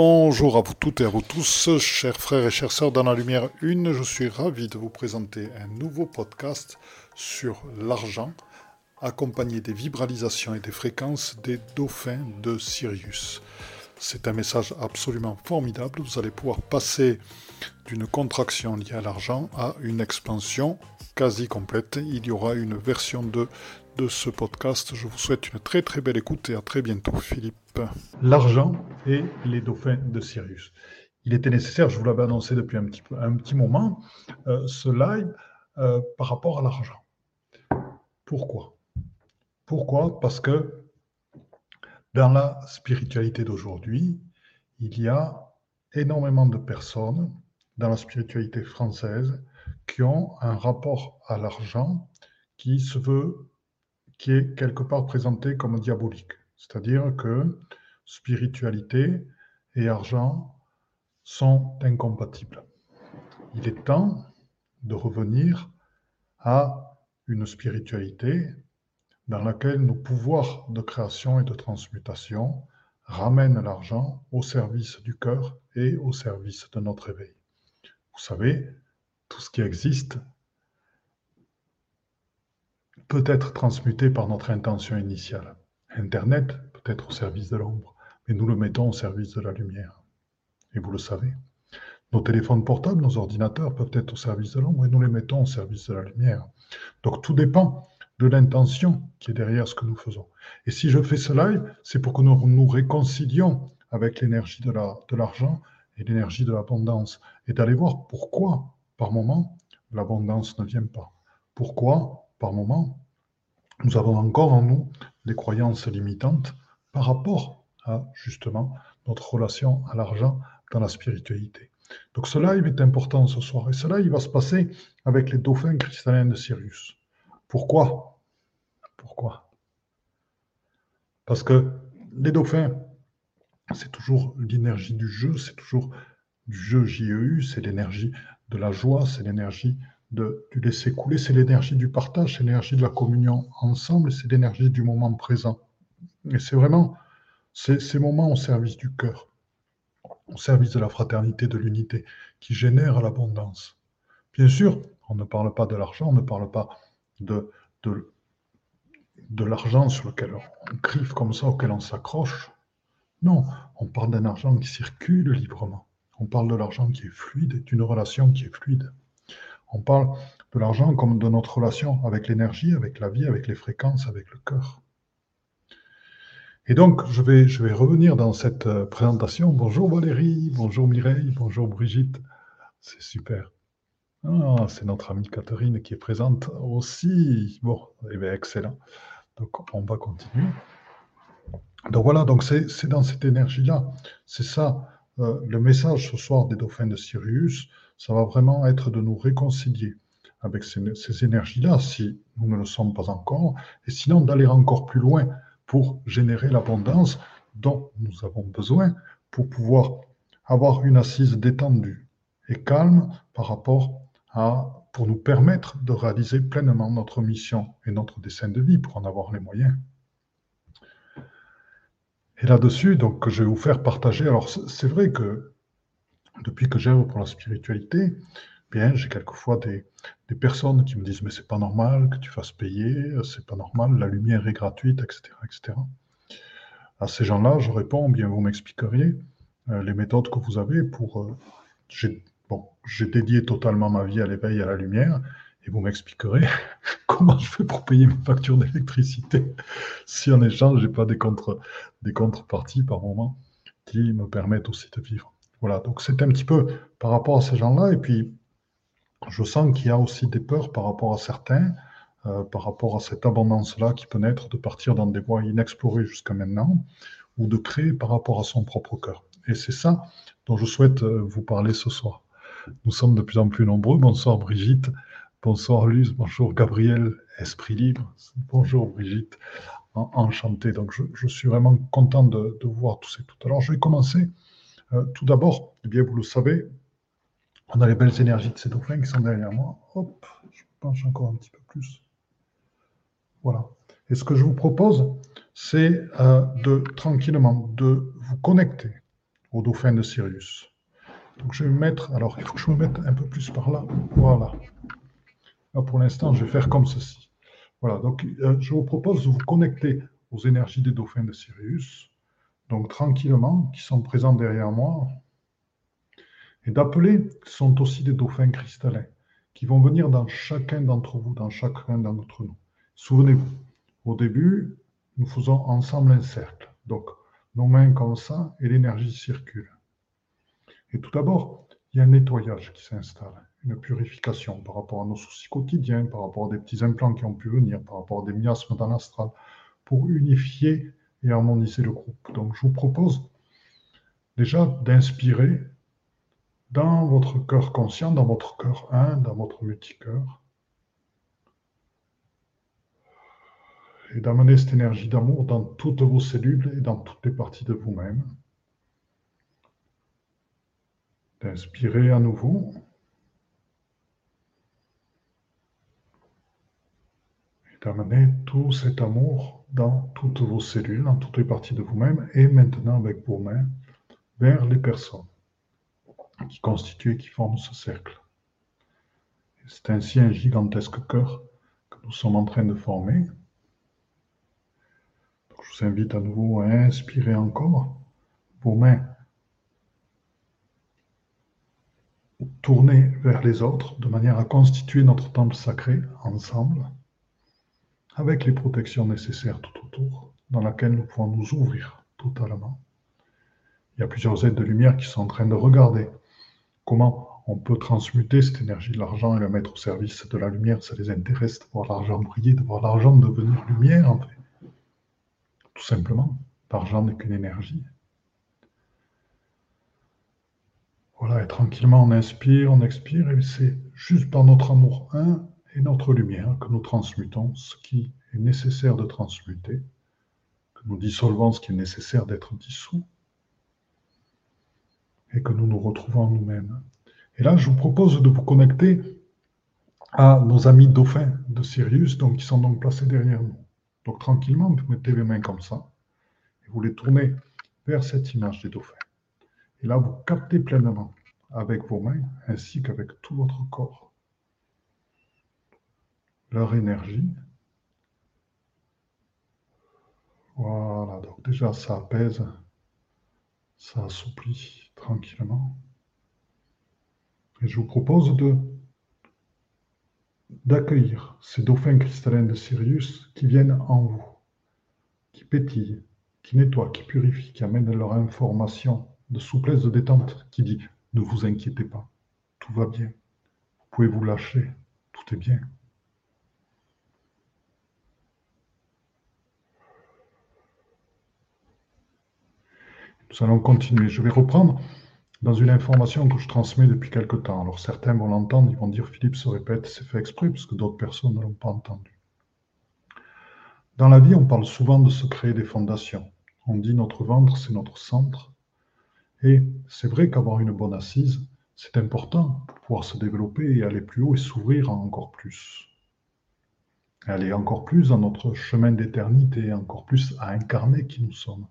Bonjour à vous toutes et à vous tous, chers frères et chères sœurs dans la lumière une. Je suis ravi de vous présenter un nouveau podcast sur l'argent, accompagné des vibralisations et des fréquences des dauphins de Sirius. C'est un message absolument formidable. Vous allez pouvoir passer d'une contraction liée à l'argent à une expansion quasi complète. Il y aura une version 2 de ce podcast. Je vous souhaite une très très belle écoute et à très bientôt, Philippe. L'argent et les dauphins de Sirius. Il était nécessaire, je vous l'avais annoncé depuis un petit, un petit moment, euh, ce live euh, par rapport à l'argent. Pourquoi? Pourquoi? Parce que dans la spiritualité d'aujourd'hui, il y a énormément de personnes dans la spiritualité française qui ont un rapport à l'argent qui se veut qui est quelque part présenté comme diabolique. C'est-à-dire que spiritualité et argent sont incompatibles. Il est temps de revenir à une spiritualité dans laquelle nos pouvoirs de création et de transmutation ramènent l'argent au service du cœur et au service de notre éveil. Vous savez, tout ce qui existe peut être transmuté par notre intention initiale. Internet peut être au service de l'ombre, mais nous le mettons au service de la lumière. Et vous le savez. Nos téléphones portables, nos ordinateurs peuvent être au service de l'ombre et nous les mettons au service de la lumière. Donc tout dépend de l'intention qui est derrière ce que nous faisons. Et si je fais ce live, c'est pour que nous nous réconcilions avec l'énergie de l'argent et l'énergie de l'abondance et d'aller voir pourquoi, par moment, l'abondance ne vient pas. Pourquoi, par moment, nous avons encore en nous des croyances limitantes par rapport à justement notre relation à l'argent dans la spiritualité. Donc cela il est important ce soir et cela il va se passer avec les dauphins cristallins de Sirius. Pourquoi? Pourquoi? Parce que les dauphins, c'est toujours l'énergie du jeu, c'est toujours du jeu JEU, c'est l'énergie de la joie, c'est l'énergie de, du laisser couler, c'est l'énergie du partage, c'est l'énergie de la communion ensemble, c'est l'énergie du moment présent. Et c'est vraiment ces, moments au service du cœur, au service de la fraternité, de l'unité, qui génèrent l'abondance. Bien sûr, on ne parle pas de l'argent, on ne parle pas de, de, l'argent sur lequel on criffe comme ça, auquel on s'accroche. Non, on parle d'un argent qui circule librement. On parle de l'argent qui est fluide, d'une relation qui est fluide. On parle de l'argent comme de notre relation avec l'énergie, avec la vie, avec les fréquences, avec le cœur. Et donc, je vais, revenir dans cette euh, présentation. Bonjour Valérie, bonjour Mireille, bonjour Brigitte. C'est super. Ah, c'est notre amie Catherine qui est présente aussi. Bon, eh excellent. Donc, on va continuer. Donc voilà, donc c'est dans cette énergie-là. C'est ça, euh, le message ce soir des dauphins de Sirius ça va vraiment être de nous réconcilier avec ces, énergies-là, si nous ne le sommes pas encore, et sinon d'aller encore plus loin pour générer l'abondance dont nous avons besoin pour pouvoir avoir une assise détendue et calme par rapport à, pour nous permettre de réaliser pleinement notre mission et notre dessein de vie, pour en avoir les moyens. Et là-dessus, donc, je vais vous faire partager. Alors, c'est vrai que depuis que j'œuvre pour la spiritualité, bien, j'ai quelquefois des, des, personnes qui me disent mais c'est pas normal que tu fasses payer, c'est pas normal, la lumière est gratuite, etc., etc. À ces gens-là, je réponds bien, vous m'expliqueriez euh, les méthodes que vous avez pour. Euh, j'ai dédié totalement ma vie à l'éveil et à la lumière, et vous m'expliquerez comment je fais pour payer mes factures d'électricité si en échange j'ai pas des contre des contreparties par moment qui me permettent aussi de vivre. Voilà, donc c'est un petit peu par rapport à ces gens-là. Et puis, je sens qu'il y a aussi des peurs par rapport à certains, euh, par rapport à cette abondance-là qui peut naître de partir dans des voies inexplorées jusqu'à maintenant, ou de créer par rapport à son propre cœur. Et c'est ça dont je souhaite euh, vous parler ce soir. Nous sommes de plus en plus nombreux. Bonsoir Brigitte, bonsoir Luz, bonjour Gabriel, Esprit Libre, bonjour Brigitte, enchanté. Donc je, suis vraiment content de, vous voir tous et toutes. Alors je vais commencer euh, tout d'abord, eh bien, vous le savez, on a les belles énergies de ces dauphins qui sont derrière moi. Hop, je penche encore un petit peu plus. Voilà. Et ce que je vous propose, c'est euh, de tranquillement de vous connecter aux dauphins de Sirius. Donc je vais me mettre, alors il faut que je me mette un peu plus par là. Voilà. Là, pour l'instant, je vais faire comme ceci. Voilà, donc euh, je vous propose de vous connecter aux énergies des dauphins de Sirius, donc tranquillement, qui sont présents derrière moi, et d'appeler, ce sont aussi des dauphins cristallins, qui vont venir dans chacun d'entre vous, dans chacun d'entre nous. Souvenez-vous, au début, nous faisons ensemble un cercle. Donc, nos mains comme ça, et l'énergie circule. Et tout d'abord, il y a un nettoyage qui s'installe, une purification par rapport à nos soucis quotidiens, par rapport à des petits implants qui ont pu venir, par rapport à des miasmes dans l'astral, pour unifier et harmoniser le groupe. Donc je vous propose déjà d'inspirer dans votre cœur conscient, dans votre cœur 1, dans votre multicœur, et d'amener cette énergie d'amour dans toutes vos cellules et dans toutes les parties de vous-même. D'inspirer à nouveau. Et d'amener tout cet amour dans toutes vos cellules, dans toutes les parties de vous-même, et maintenant avec vos mains vers les personnes qui constituent et qui forment ce cercle. C'est ainsi un gigantesque cœur que nous sommes en train de former. je vous invite à nouveau à inspirer encore vos mains tourner vers les autres de manière à constituer notre temple sacré ensemble, avec les protections nécessaires tout autour, dans laquelle nous pouvons nous ouvrir totalement. Il y a plusieurs aides de lumière qui sont en train de regarder comment on peut transmuter cette énergie de l'argent et la mettre au service de la lumière. Ça les intéresse de voir l'argent briller, de voir l'argent devenir lumière. Tout simplement. L'argent n'est qu'une énergie. Voilà, et tranquillement, on inspire, on expire, et c'est juste par notre amour et notre lumière que nous transmutons ce qui est nécessaire de transmuter, que nous dissolvons ce qui est nécessaire d'être dissous, et que nous nous retrouvons nous-mêmes. Et là, je vous propose de vous connecter à nos amis dauphins de Sirius, donc, qui sont donc placés derrière nous. Donc tranquillement, vous mettez les mains comme ça, et vous les tournez vers cette image des dauphins. Et là, vous captez pleinement avec vos mains ainsi qu'avec tout votre corps leur énergie. Voilà, donc déjà ça apaise, ça assouplit tranquillement. Et je vous propose de d'accueillir ces dauphins cristallins de Sirius qui viennent en vous, qui pétillent, qui nettoient, qui purifient, qui amènent leur information de souplesse, de détente, qui dit ne vous inquiétez pas, tout va bien, vous pouvez vous lâcher, tout est bien. Nous allons continuer. Je vais reprendre dans une information que je transmets depuis quelque temps. Alors certains vont l'entendre, ils vont dire Philippe se répète, c'est fait exprès, parce que d'autres personnes ne l'ont pas entendu. Dans la vie, on parle souvent de se créer des fondations. On dit notre ventre, c'est notre centre. Et c'est vrai qu'avoir une bonne assise, c'est important pour pouvoir se développer et aller plus haut et s'ouvrir encore plus. aller encore plus dans notre chemin d'éternité, encore plus à incarner qui nous sommes.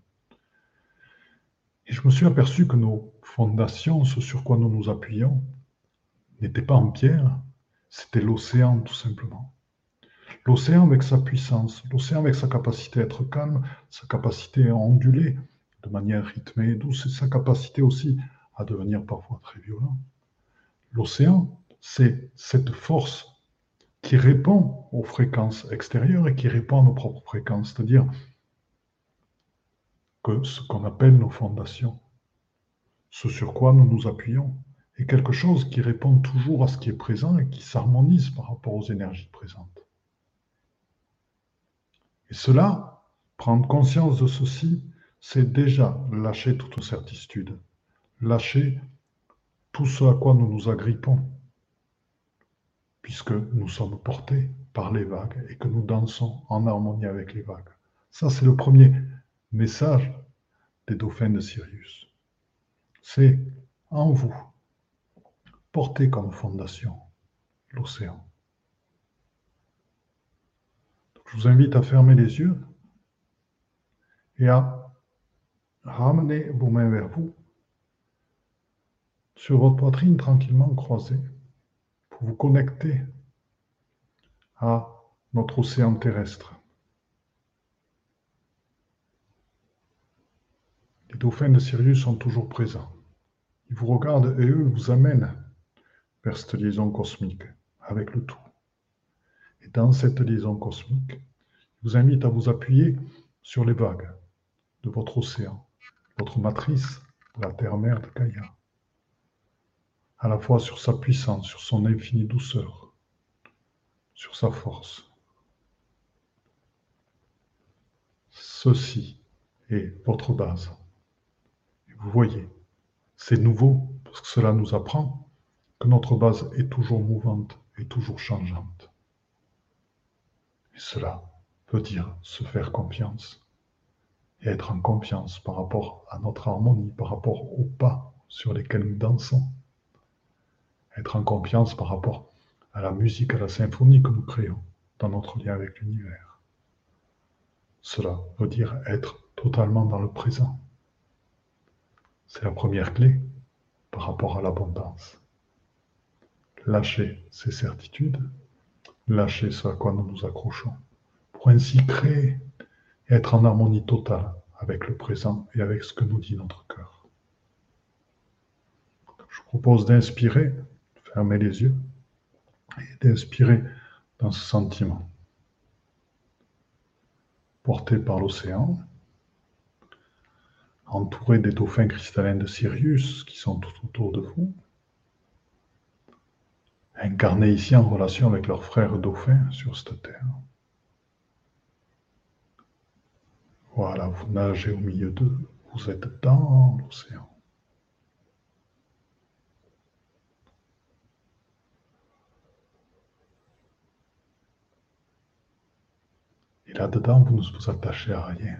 Et je me suis aperçu que nos fondations, ce sur quoi nous nous appuyons, n'étaient pas en pierre, c'était l'océan tout simplement. L'océan avec sa puissance, l'océan avec sa capacité à être calme, sa capacité à onduler, de manière rythmée et douce, et sa capacité aussi à devenir parfois très violent. L'océan, c'est cette force qui répond aux fréquences extérieures et qui répond à nos propres fréquences, c'est-à-dire ce qu'on appelle nos fondations, ce sur quoi nous nous appuyons, est quelque chose qui répond toujours à ce qui est présent et qui s'harmonise par rapport aux énergies présentes. Et cela, prendre conscience de ceci, c'est déjà lâcher toute certitude, lâcher tout ce à quoi nous nous agrippons, puisque nous sommes portés par les vagues et que nous dansons en harmonie avec les vagues. Ça, c'est le premier message des dauphins de Sirius. C'est en vous, porté comme fondation l'océan. Je vous invite à fermer les yeux et à ramenez vos mains vers vous sur votre poitrine tranquillement croisée pour vous connecter à notre océan terrestre. Les dauphins de Sirius sont toujours présents. Ils vous regardent et eux vous amènent vers cette liaison cosmique avec le tout. Et dans cette liaison cosmique, ils vous invitent à vous appuyer sur les vagues de votre océan, votre matrice, la terre-mère de Gaïa, à la fois sur sa puissance, sur son infinie douceur, sur sa force. Ceci est votre base. Vous voyez, c'est nouveau parce que cela nous apprend que notre base est toujours mouvante et toujours changeante. Et cela veut dire se faire confiance et être en confiance par rapport à notre harmonie, par rapport aux pas sur lesquels nous dansons. Être en confiance par rapport à la musique, à la symphonie que nous créons dans notre lien avec l'univers. Cela veut dire être totalement dans le présent. C'est la première clé par rapport à l'abondance. Lâcher ses certitudes, lâcher ce à quoi nous nous accrochons, pour ainsi créer et être en harmonie totale avec le présent et avec ce que nous dit notre cœur. Je vous propose d'inspirer, fermer les yeux et d'inspirer dans ce sentiment porté par l'océan, entouré des dauphins cristallins de Sirius qui sont tout autour de vous, incarnés ici en relation avec leurs frères dauphins sur cette terre. Voilà, vous nagez au milieu d'eux, vous êtes dans l'océan. Et là-dedans, vous ne vous attachez à rien.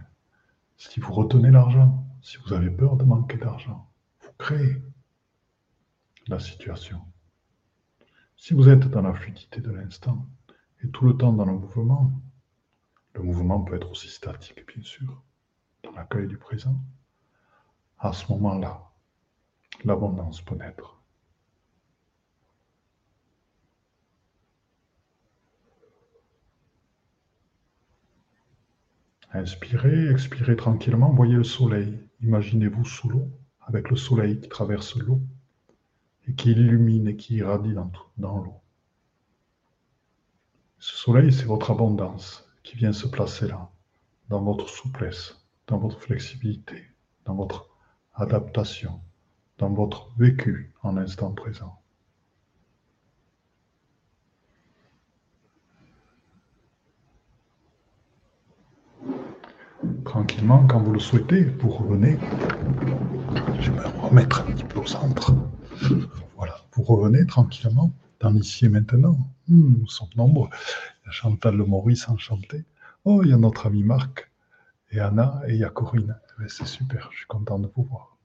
Si vous retenez l'argent, si vous avez peur de manquer d'argent, vous créez la situation. Si vous êtes dans la fluidité de l'instant et tout le temps dans le mouvement, le mouvement peut être aussi statique, bien sûr, dans l'accueil du présent. À ce moment-là, l'abondance peut naître. Inspirez, expirez tranquillement, voyez le soleil. Imaginez-vous sous l'eau, avec le soleil qui traverse l'eau et qui illumine et qui irradie dans, l'eau. Ce soleil, c'est votre abondance qui vient se placer là, dans votre souplesse, dans votre flexibilité, dans votre adaptation, dans votre vécu en l'instant présent. Tranquillement, quand vous le souhaitez, vous revenez. Je vais me remettre un petit peu au centre. Voilà, vous revenez tranquillement dans l'ici et maintenant. Hmm, nous sommes nombreux. Il y a Chantal Le Maurice enchanté. Oh, il y a notre ami Marc et Anna et il y a Corinne. Eh c'est super, je suis content de vous voir.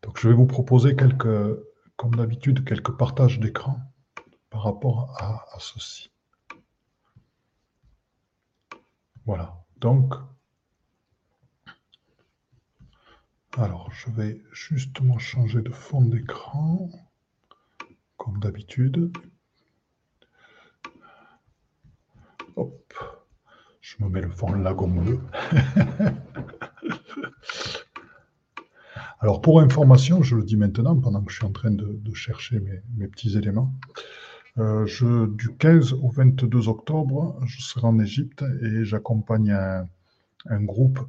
Donc je vais vous proposer quelques, comme d'habitude, quelques partages d'écran par rapport à, à ceci. Voilà, donc alors je vais justement changer de fond d'écran comme d'habitude Hop, je me mets le fond lagon bleu. Alors pour information, je le dis maintenant pendant que je suis en train de, chercher mes, petits éléments. Euh, du 15 au 22 octobre, je serai en Égypte et j'accompagne un, groupe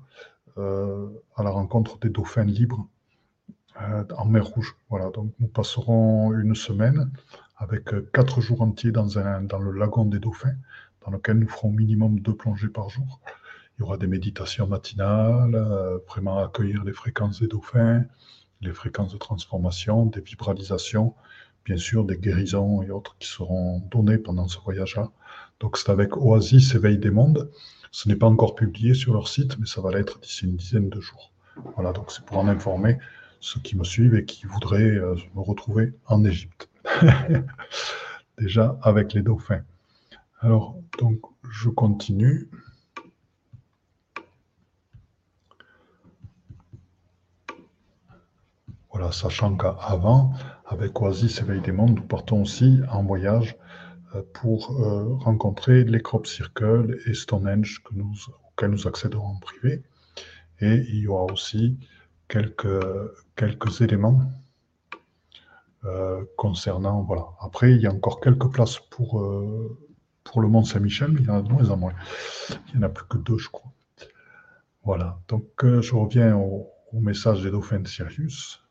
à la rencontre des dauphins libres euh, en mer Rouge. Voilà, donc nous passerons une semaine avec quatre jours entiers dans, un, dans le lagon des dauphins dans lequel nous ferons minimum deux plongées par jour. Il y aura des méditations matinales, euh, vraiment accueillir les fréquences des dauphins, les fréquences de transformation, des vibralisations, bien sûr des guérisons et autres qui seront données pendant ce voyage-là. Donc c'est avec Oasis Éveil des mondes. Ce n'est pas encore publié sur leur site, mais ça va l'être d'ici une dizaine de jours. Voilà, donc c'est pour en informer ceux qui me suivent et qui voudraient euh, me retrouver en Égypte. Déjà avec les dauphins. Alors, donc, je continue. Voilà, sachant qu'avant, avec Oasis Éveil des Mondes, nous partons aussi en voyage pour euh, rencontrer les Crop Circle et Stonehenge auxquels nous accéderons en privé. Et il y aura aussi quelques, quelques éléments euh, concernant. Voilà. Après, il y a encore quelques places pour, pour le Mont Saint-Michel, mais il y en a de moins en moins. Il n'y en a plus que deux, je crois. Voilà. Donc, je reviens au, au message des dauphins de Sirius.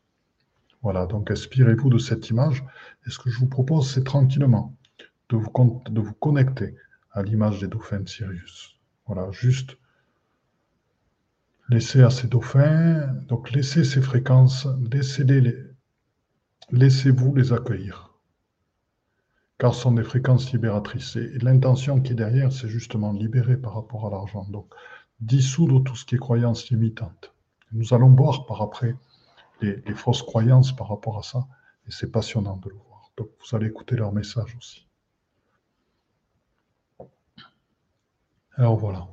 Voilà, donc inspirez-vous de cette image. Et ce que je vous propose, c'est tranquillement de vous, connecter à l'image des dauphins de Sirius. Voilà, juste laissez à ces dauphins, donc laissez ces fréquences, laissez-les, laissez-vous les accueillir. Car ce sont des fréquences libératrices. Et l'intention qui est derrière, c'est justement libérer par rapport à l'argent. Donc, dissoudre tout ce qui est croyance limitante. Nous allons voir par après les, fausses croyances par rapport à ça. Et c'est passionnant de le voir. Donc vous allez écouter leur message aussi. Alors voilà.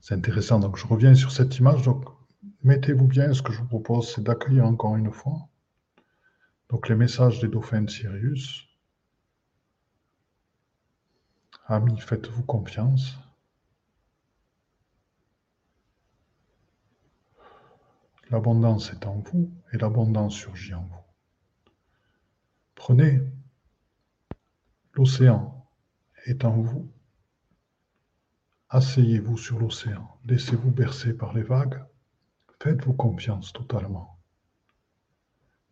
C'est intéressant. Donc je reviens sur cette image. Donc mettez-vous bien. Ce que je vous propose, c'est d'accueillir encore une fois. Donc les messages des dauphins de Sirius. Amis, faites-vous confiance. L'abondance est en vous et l'abondance surgit en vous. Prenez l'océan est en vous. Asseyez-vous sur l'océan, laissez-vous bercer par les vagues, faites-vous confiance totalement.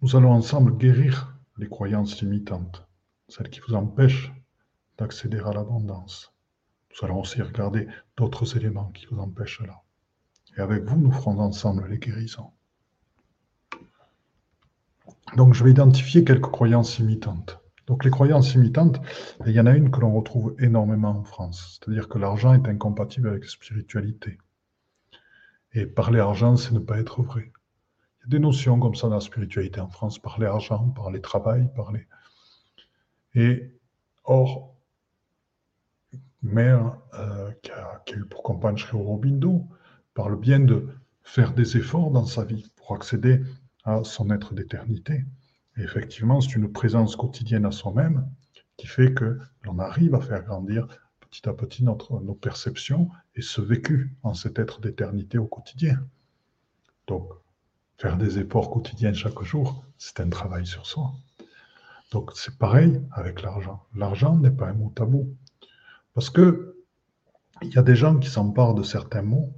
Nous allons ensemble guérir les croyances limitantes, celles qui vous empêchent d'accéder à l'abondance. Nous allons aussi regarder d'autres éléments qui vous empêchent là. Et avec vous, nous ferons ensemble les guérisons. Donc, je vais identifier quelques croyances imitantes. Donc, les croyances imitantes, il y en a une que l'on retrouve énormément en France, c'est-à-dire que l'argent est incompatible avec la spiritualité. Et parler argent, c'est ne pas être vrai. Il y a des notions comme ça dans la spiritualité en France, parler argent, parler travail, parler. Et or, mère euh, qui, a, eu pour compagne Sri parle bien de faire des efforts dans sa vie pour accéder à son être d'éternité. Effectivement, c'est une présence quotidienne à soi-même qui fait que l'on arrive à faire grandir petit à petit notre, nos perceptions et ce vécu en cet être d'éternité au quotidien. Donc, faire des efforts quotidiens chaque jour, c'est un travail sur soi. Donc, c'est pareil avec l'argent. L'argent n'est pas un mot tabou. Parce que il y a des gens qui s'emparent de certains mots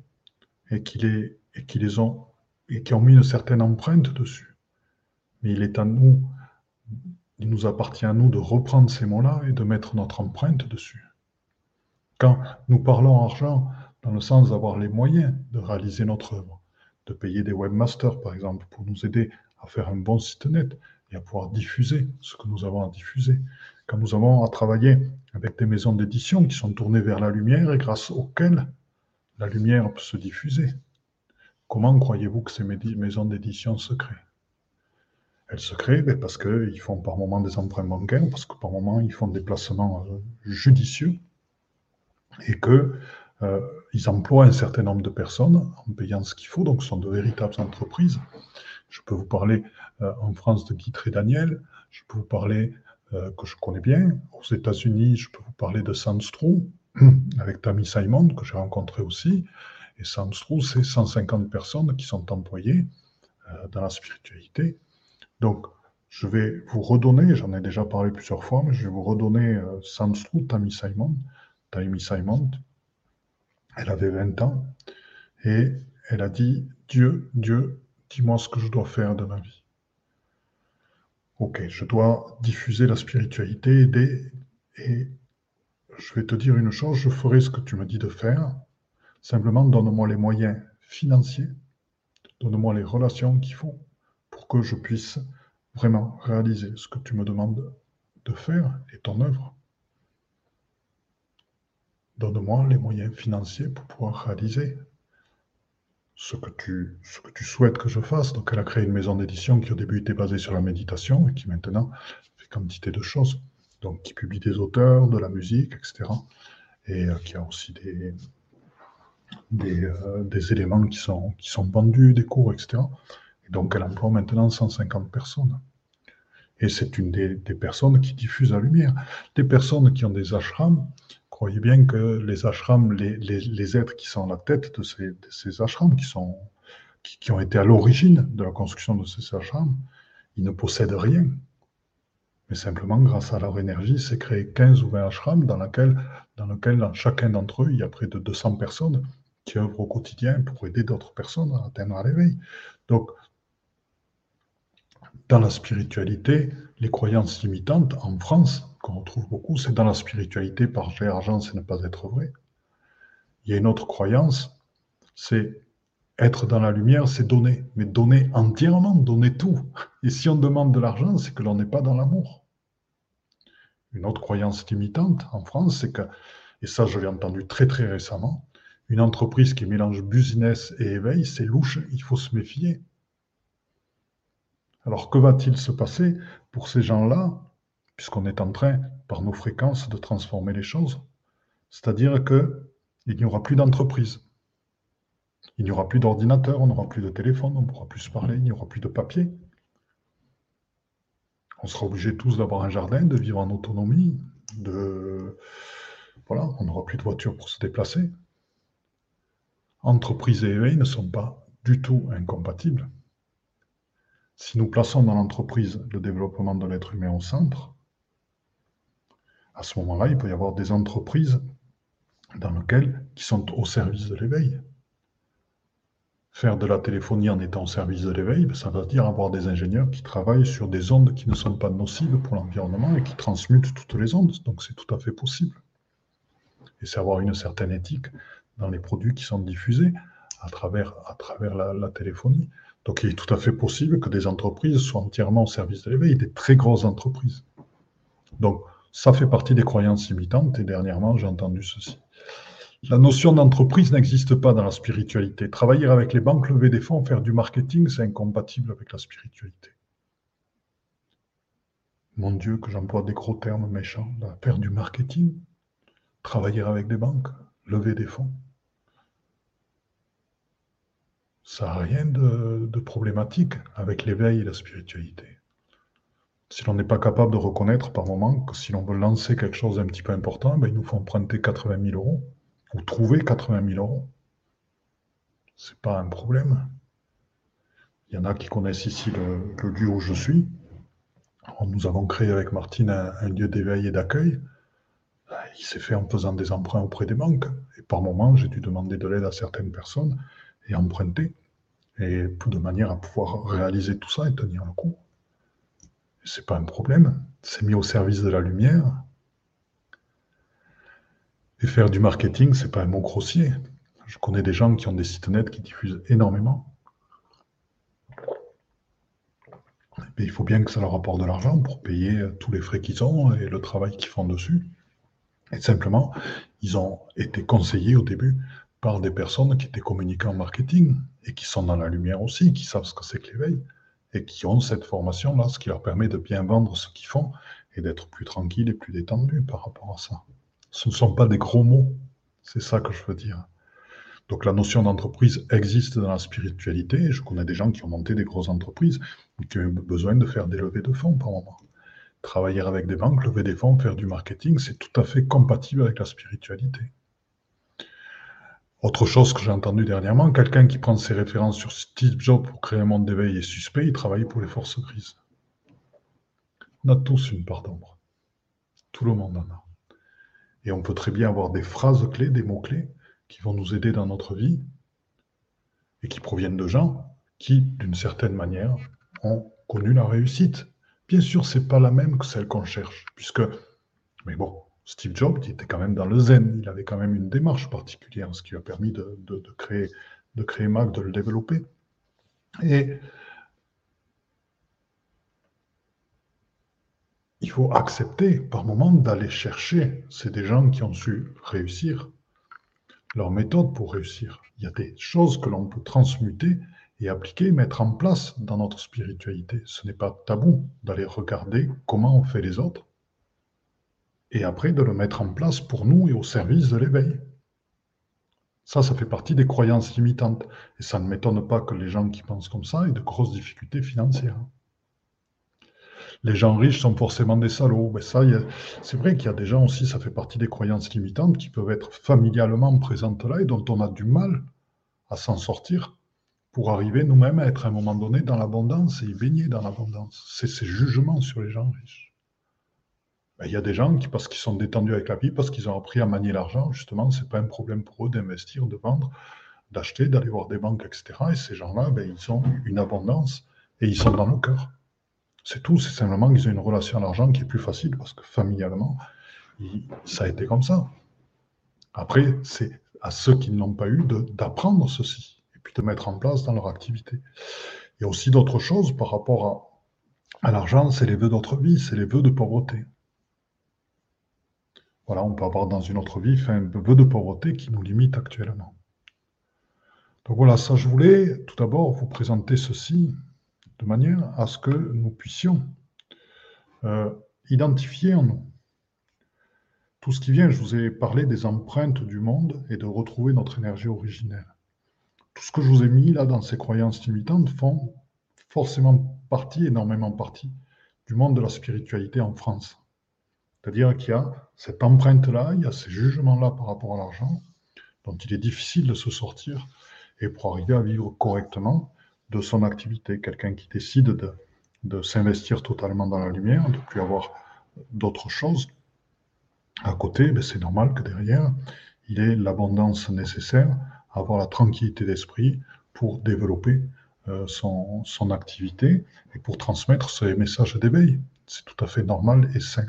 et qui les ont et qui ont mis une certaine empreinte dessus. Mais il est à nous, il nous appartient à nous de reprendre ces mots-là et de mettre notre empreinte dessus. Quand nous parlons argent, dans le sens d'avoir les moyens de réaliser notre œuvre, de payer des webmasters par exemple pour nous aider à faire un bon site net et à pouvoir diffuser ce que nous avons à diffuser. Quand nous avons à travailler avec des maisons d'édition qui sont tournées vers la lumière et grâce auxquelles la lumière peut se diffuser. Comment croyez-vous que ces maisons d'édition se créent? Elles se créent ben, parce qu'ils font par moment des emprunts bancaires, parce que par moment ils font des placements euh, judicieux et qu'ils euh, emploient un certain nombre de personnes en payant ce qu'il faut, donc ce sont de véritables entreprises. Je peux vous parler euh, en France de Guy Daniel, je peux vous parler que je connais bien. Aux États-Unis, je peux vous parler de Sandstrom, avec Tammy Simon, que j'ai rencontré aussi. Et Sandstrom, c'est 150 personnes qui sont employées euh, dans la spiritualité. Donc, je vais vous redonner, j'en ai déjà parlé plusieurs fois, mais je vais vous redonner euh, Sandstrom, Tammy Simon. Tammy Simon, elle avait 20 ans et elle a dit Dieu, Dieu, dis-moi ce que je dois faire de ma vie. Ok, je dois diffuser la spiritualité, aider, et je vais te dire une chose, je ferai ce que tu me dis de faire. Simplement, donne-moi les moyens financiers, donne-moi les relations qu'il faut que je puisse vraiment réaliser ce que tu me demandes de faire et ton œuvre. Donne-moi les moyens financiers pour pouvoir réaliser ce que, tu, souhaites que je fasse. Donc, elle a créé une maison d'édition qui au début était basée sur la méditation et qui maintenant fait quantité de choses donc qui publie des auteurs, de la musique, etc. Et euh, qui a aussi des, euh, des, éléments qui sont, qui sont vendus, des cours, etc. Donc, elle emploie maintenant 150 personnes. Et c'est une des, personnes qui diffusent la lumière. Des personnes qui ont des ashrams, croyez bien que les ashrams, les, êtres qui sont à la tête de ces, ashrams, qui, ont été à l'origine de la construction de ces ashrams, ils ne possèdent rien. Mais simplement, grâce à leur énergie, c'est créé 15 ou 20 ashrams dans, lequel, dans chacun d'entre eux, il y a près de 200 personnes qui œuvrent au quotidien pour aider d'autres personnes à atteindre l'éveil. Donc, dans la spiritualité, les croyances limitantes en France, qu'on retrouve beaucoup, c'est dans la spiritualité par argent, c'est ne pas être vrai. Il y a une autre croyance, c'est être dans la lumière, c'est donner, mais donner entièrement, donner tout. Et si on demande de l'argent, c'est que l'on n'est pas dans l'amour. Une autre croyance limitante en France, c'est que, et ça je l'ai entendu très très récemment, une entreprise qui mélange business et éveil, c'est louche, il faut se méfier. Alors que va-t-il se passer pour ces gens-là, puisqu'on est en train, par nos fréquences, de transformer les choses? C'est-à-dire qu'il n'y aura plus d'entreprise. Il n'y aura plus d'ordinateur, on n'aura plus de téléphone, on ne pourra plus se parler, il n'y aura plus de papier. On sera obligés tous d'avoir un jardin, de vivre en autonomie, de... Voilà, on n'aura plus de voiture pour se déplacer. Entreprise et éveil ne sont pas du tout incompatibles. Si nous plaçons dans l'entreprise le développement de l'être humain au centre, à ce moment-là, il peut y avoir des entreprises dans lesquelles, qui sont au service de l'éveil. Faire de la téléphonie en étant au service de l'éveil, ben, ça veut dire avoir des ingénieurs qui travaillent sur des ondes qui ne sont pas nocives pour l'environnement et qui transmutent toutes les ondes. Donc c'est tout à fait possible. Et c'est avoir une certaine éthique dans les produits qui sont diffusés à travers, à travers la téléphonie. Donc il est tout à fait possible que des entreprises soient entièrement au service de l'éveil, des très grosses entreprises. Donc ça fait partie des croyances limitantes et dernièrement j'ai entendu ceci. La notion d'entreprise n'existe pas dans la spiritualité. Travailler avec les banques, lever des fonds, faire du marketing, c'est incompatible avec la spiritualité. Mon Dieu, que j'emploie des gros termes méchants. Faire du marketing, travailler avec des banques, lever des fonds. Ça n'a rien de, problématique avec l'éveil et la spiritualité. Si l'on n'est pas capable de reconnaître par moment que si l'on veut lancer quelque chose d'un petit peu important, ben, il nous faut emprunter 80 000 euros ou trouver 80 000 euros. Ce n'est pas un problème. Il y en a qui connaissent ici le, lieu où je suis. nous avons créé avec Martine un, lieu d'éveil et d'accueil. Il s'est fait en faisant des emprunts auprès des banques. Et par moment, j'ai dû demander de l'aide à certaines personnes et emprunter et de manière à pouvoir réaliser tout ça et tenir le coup. C'est pas un problème, c'est mis au service de la lumière. Et faire du marketing, c'est pas un mot grossier. Je connais des gens qui ont des sites net qui diffusent énormément. Mais il faut bien que ça leur apporte de l'argent pour payer tous les frais qu'ils ont et le travail qu'ils font dessus. Et simplement, ils ont été conseillés au début par des personnes qui étaient communicants en marketing et qui sont dans la lumière aussi, qui savent ce que c'est que l'éveil et qui ont cette formation-là, ce qui leur permet de bien vendre ce qu'ils font et d'être plus tranquille et plus détendu par rapport à ça. Ce ne sont pas des gros mots, c'est ça que je veux dire. Donc la notion d'entreprise existe dans la spiritualité. Je connais des gens qui ont monté des grosses entreprises et qui ont besoin de faire des levées de fonds par moment. Travailler avec des banques, lever des fonds, faire du marketing, c'est tout à fait compatible avec la spiritualité. Autre chose que j'ai entendu dernièrement, quelqu'un qui prend ses références sur Steve Jobs pour créer un monde d'éveil est suspect, il travaille pour les forces grises. On a tous une part d'ombre. Tout le monde en a. Et on peut très bien avoir des phrases clés, des mots-clés qui vont nous aider dans notre vie et qui proviennent de gens qui, d'une certaine manière, ont connu la réussite. Bien sûr, c'est pas la même que celle qu'on cherche, puisque, mais bon, Steve Jobs il était quand même dans le zen, il avait quand même une démarche particulière, ce qui lui a permis de, créer, de créer Mac, de le développer. Et il faut accepter par moment d'aller chercher. C'est des gens qui ont su réussir leur méthode pour réussir. Il y a des choses que l'on peut transmuter et appliquer, mettre en place dans notre spiritualité. Ce n'est pas tabou d'aller regarder comment on fait les autres et après de le mettre en place pour nous et au service de l'éveil. Ça, ça fait partie des croyances limitantes. Et ça ne m'étonne pas que les gens qui pensent comme ça aient de grosses difficultés financières. Les gens riches sont forcément des salauds. Mais ça, c'est vrai qu'il y a des gens aussi, ça fait partie des croyances limitantes qui peuvent être familialement présentes là et dont on a du mal à s'en sortir pour arriver nous-mêmes à être à un moment donné dans l'abondance et baigner dans l'abondance. C'est ces jugements sur les gens riches. Ben, il y a des gens qui, parce qu'ils sont détendus avec la vie, parce qu'ils ont appris à manier l'argent, justement, ce n'est pas un problème pour eux d'investir, de vendre, d'acheter, d'aller voir des banques, etc. Et ces gens-là, ben, ils ont une abondance et ils sont dans le cœur. C'est tout, c'est simplement qu'ils ont une relation à l'argent qui est plus facile parce que familialement, ça a été comme ça. Après, c'est à ceux qui ne l'ont pas eu d'apprendre ceci et puis de mettre en place dans leur activité. Il y a aussi d'autres choses par rapport à, à l'argent, c'est les vœux d'autre vie, c'est les vœux de pauvreté. Voilà, on peut avoir dans une autre vie un vœu de pauvreté qui nous limite actuellement. Donc voilà, ça je voulais tout d'abord vous présenter ceci de manière à ce que nous puissions euh, identifier en nous tout ce qui vient. Je vous ai parlé des empreintes du monde et de retrouver notre énergie originelle. Tout ce que je vous ai mis là dans ces croyances limitantes font forcément partie, énormément partie, du monde de la spiritualité en France. C'est-à-dire qu'il y a cette empreinte-là, il y a ces jugements-là par rapport à l'argent, dont il est difficile de se sortir, et pour arriver à vivre correctement, de son activité. Quelqu'un qui décide de, s'investir totalement dans la lumière, de ne plus avoir d'autres choses à côté, ben, c'est normal que derrière, il ait l'abondance nécessaire, avoir la tranquillité d'esprit pour développer euh, son, activité et pour transmettre ces messages d'éveil. C'est tout à fait normal et sain.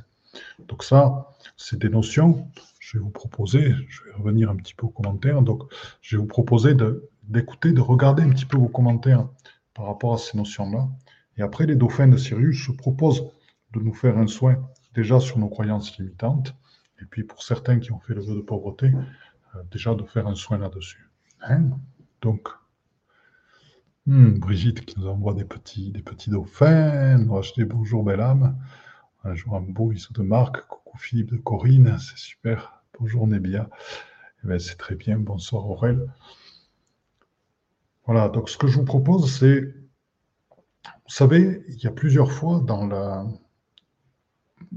Donc ça, c'est des notions. Je vais vous proposer, je vais revenir un petit peu aux commentaires. Donc, je vais vous proposer d'écouter, de regarder un petit peu vos commentaires par rapport à ces notions-là. Et après, les dauphins de Sirius se proposent de nous faire un soin déjà sur nos croyances limitantes, et puis pour certains qui ont fait le vœu de pauvreté, euh, déjà de faire un soin là-dessus. Hein Donc, hmm, Brigitte qui nous envoie des petits, des petits dauphins, nous bonjour belle âme, un jour un beau de Marc, coucou Philippe de Corinne, c'est super, bonjour Nébia, eh ben, c'est très bien, bonsoir Aurel. Voilà, donc ce que je vous propose, c'est, vous savez, il y a plusieurs fois dans la...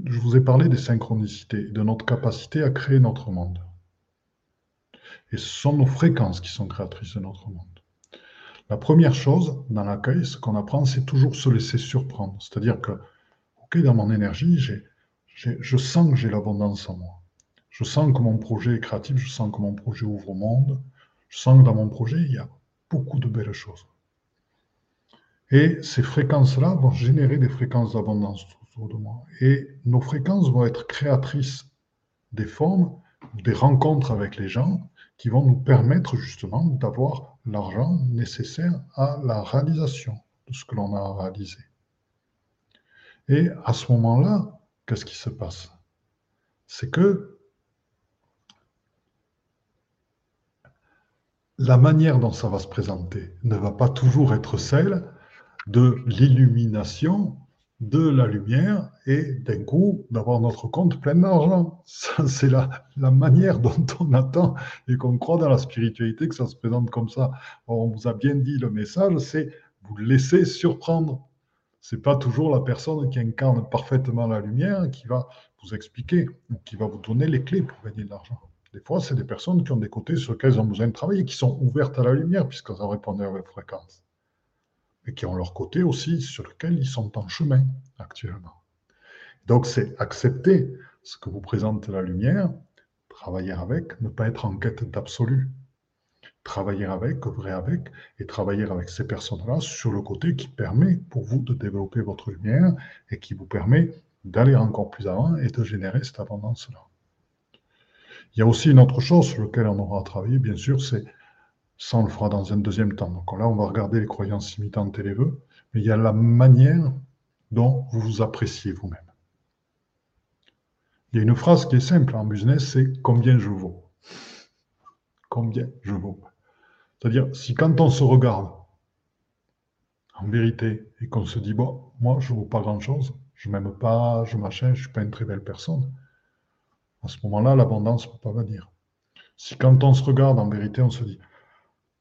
Je vous ai parlé des synchronicités, de notre capacité à créer notre monde. Et ce sont nos fréquences qui sont créatrices de notre monde. La première chose dans l'accueil, ce qu'on apprend, c'est toujours se laisser surprendre. C'est-à-dire que, Dans mon énergie, je sens que j'ai l'abondance en moi. Je sens que mon projet est créatif, je sens que mon projet ouvre au monde, je sens que dans mon projet, il y a beaucoup de belles choses. Et ces fréquences-là vont générer des fréquences d'abondance autour de moi. Et nos fréquences vont être créatrices des formes, des rencontres avec les gens qui vont nous permettre justement d'avoir l'argent nécessaire à la réalisation de ce que l'on a réalisé. Et à ce moment-là, qu'est-ce qui se passe? C'est que la manière dont ça va se présenter ne va pas toujours être celle de l'illumination de la lumière et d'un coup d'avoir notre compte plein d'argent. C'est la, la, manière dont on attend et qu'on croit dans la spiritualité que ça se présente comme ça. on vous a bien dit le message, c'est vous laissez surprendre. C'est pas toujours la personne qui incarne parfaitement la lumière qui va vous expliquer ou qui va vous donner les clés pour gagner de l'argent. Des fois, c'est des personnes qui ont des côtés sur lesquels ils ont besoin de travailler, qui sont ouvertes à la lumière, puisqu'elles ont répondu à leur fréquence. Mais qui ont leur côté aussi sur lequel ils sont en chemin actuellement. Donc, c'est accepter ce que vous présente la lumière, travailler avec, ne pas être en quête d'absolu. Travailler avec, œuvrer avec, et travailler avec ces personnes-là sur le côté qui permet pour vous de développer votre lumière et qui vous permet d'aller encore plus avant et de générer cette abondance-là. Il y a aussi une autre chose sur laquelle on aura à travailler, bien sûr, c'est ça, on le fera dans un deuxième temps. Donc là, on va regarder les croyances limitantes et les vœux, mais il y a la manière dont vous vous appréciez vous-même. Il y a une phrase qui est simple en business, c'est combien je vaux? Combien je vaux? C'est-à-dire, si quand on se regarde, en vérité, et qu'on se dit, bon, moi, je ne vaux pas grand-chose, je m'aime pas, je machin, je ne suis pas une très belle personne, à ce moment-là, l'abondance ne peut pas venir. Si quand on se regarde, en vérité, on se dit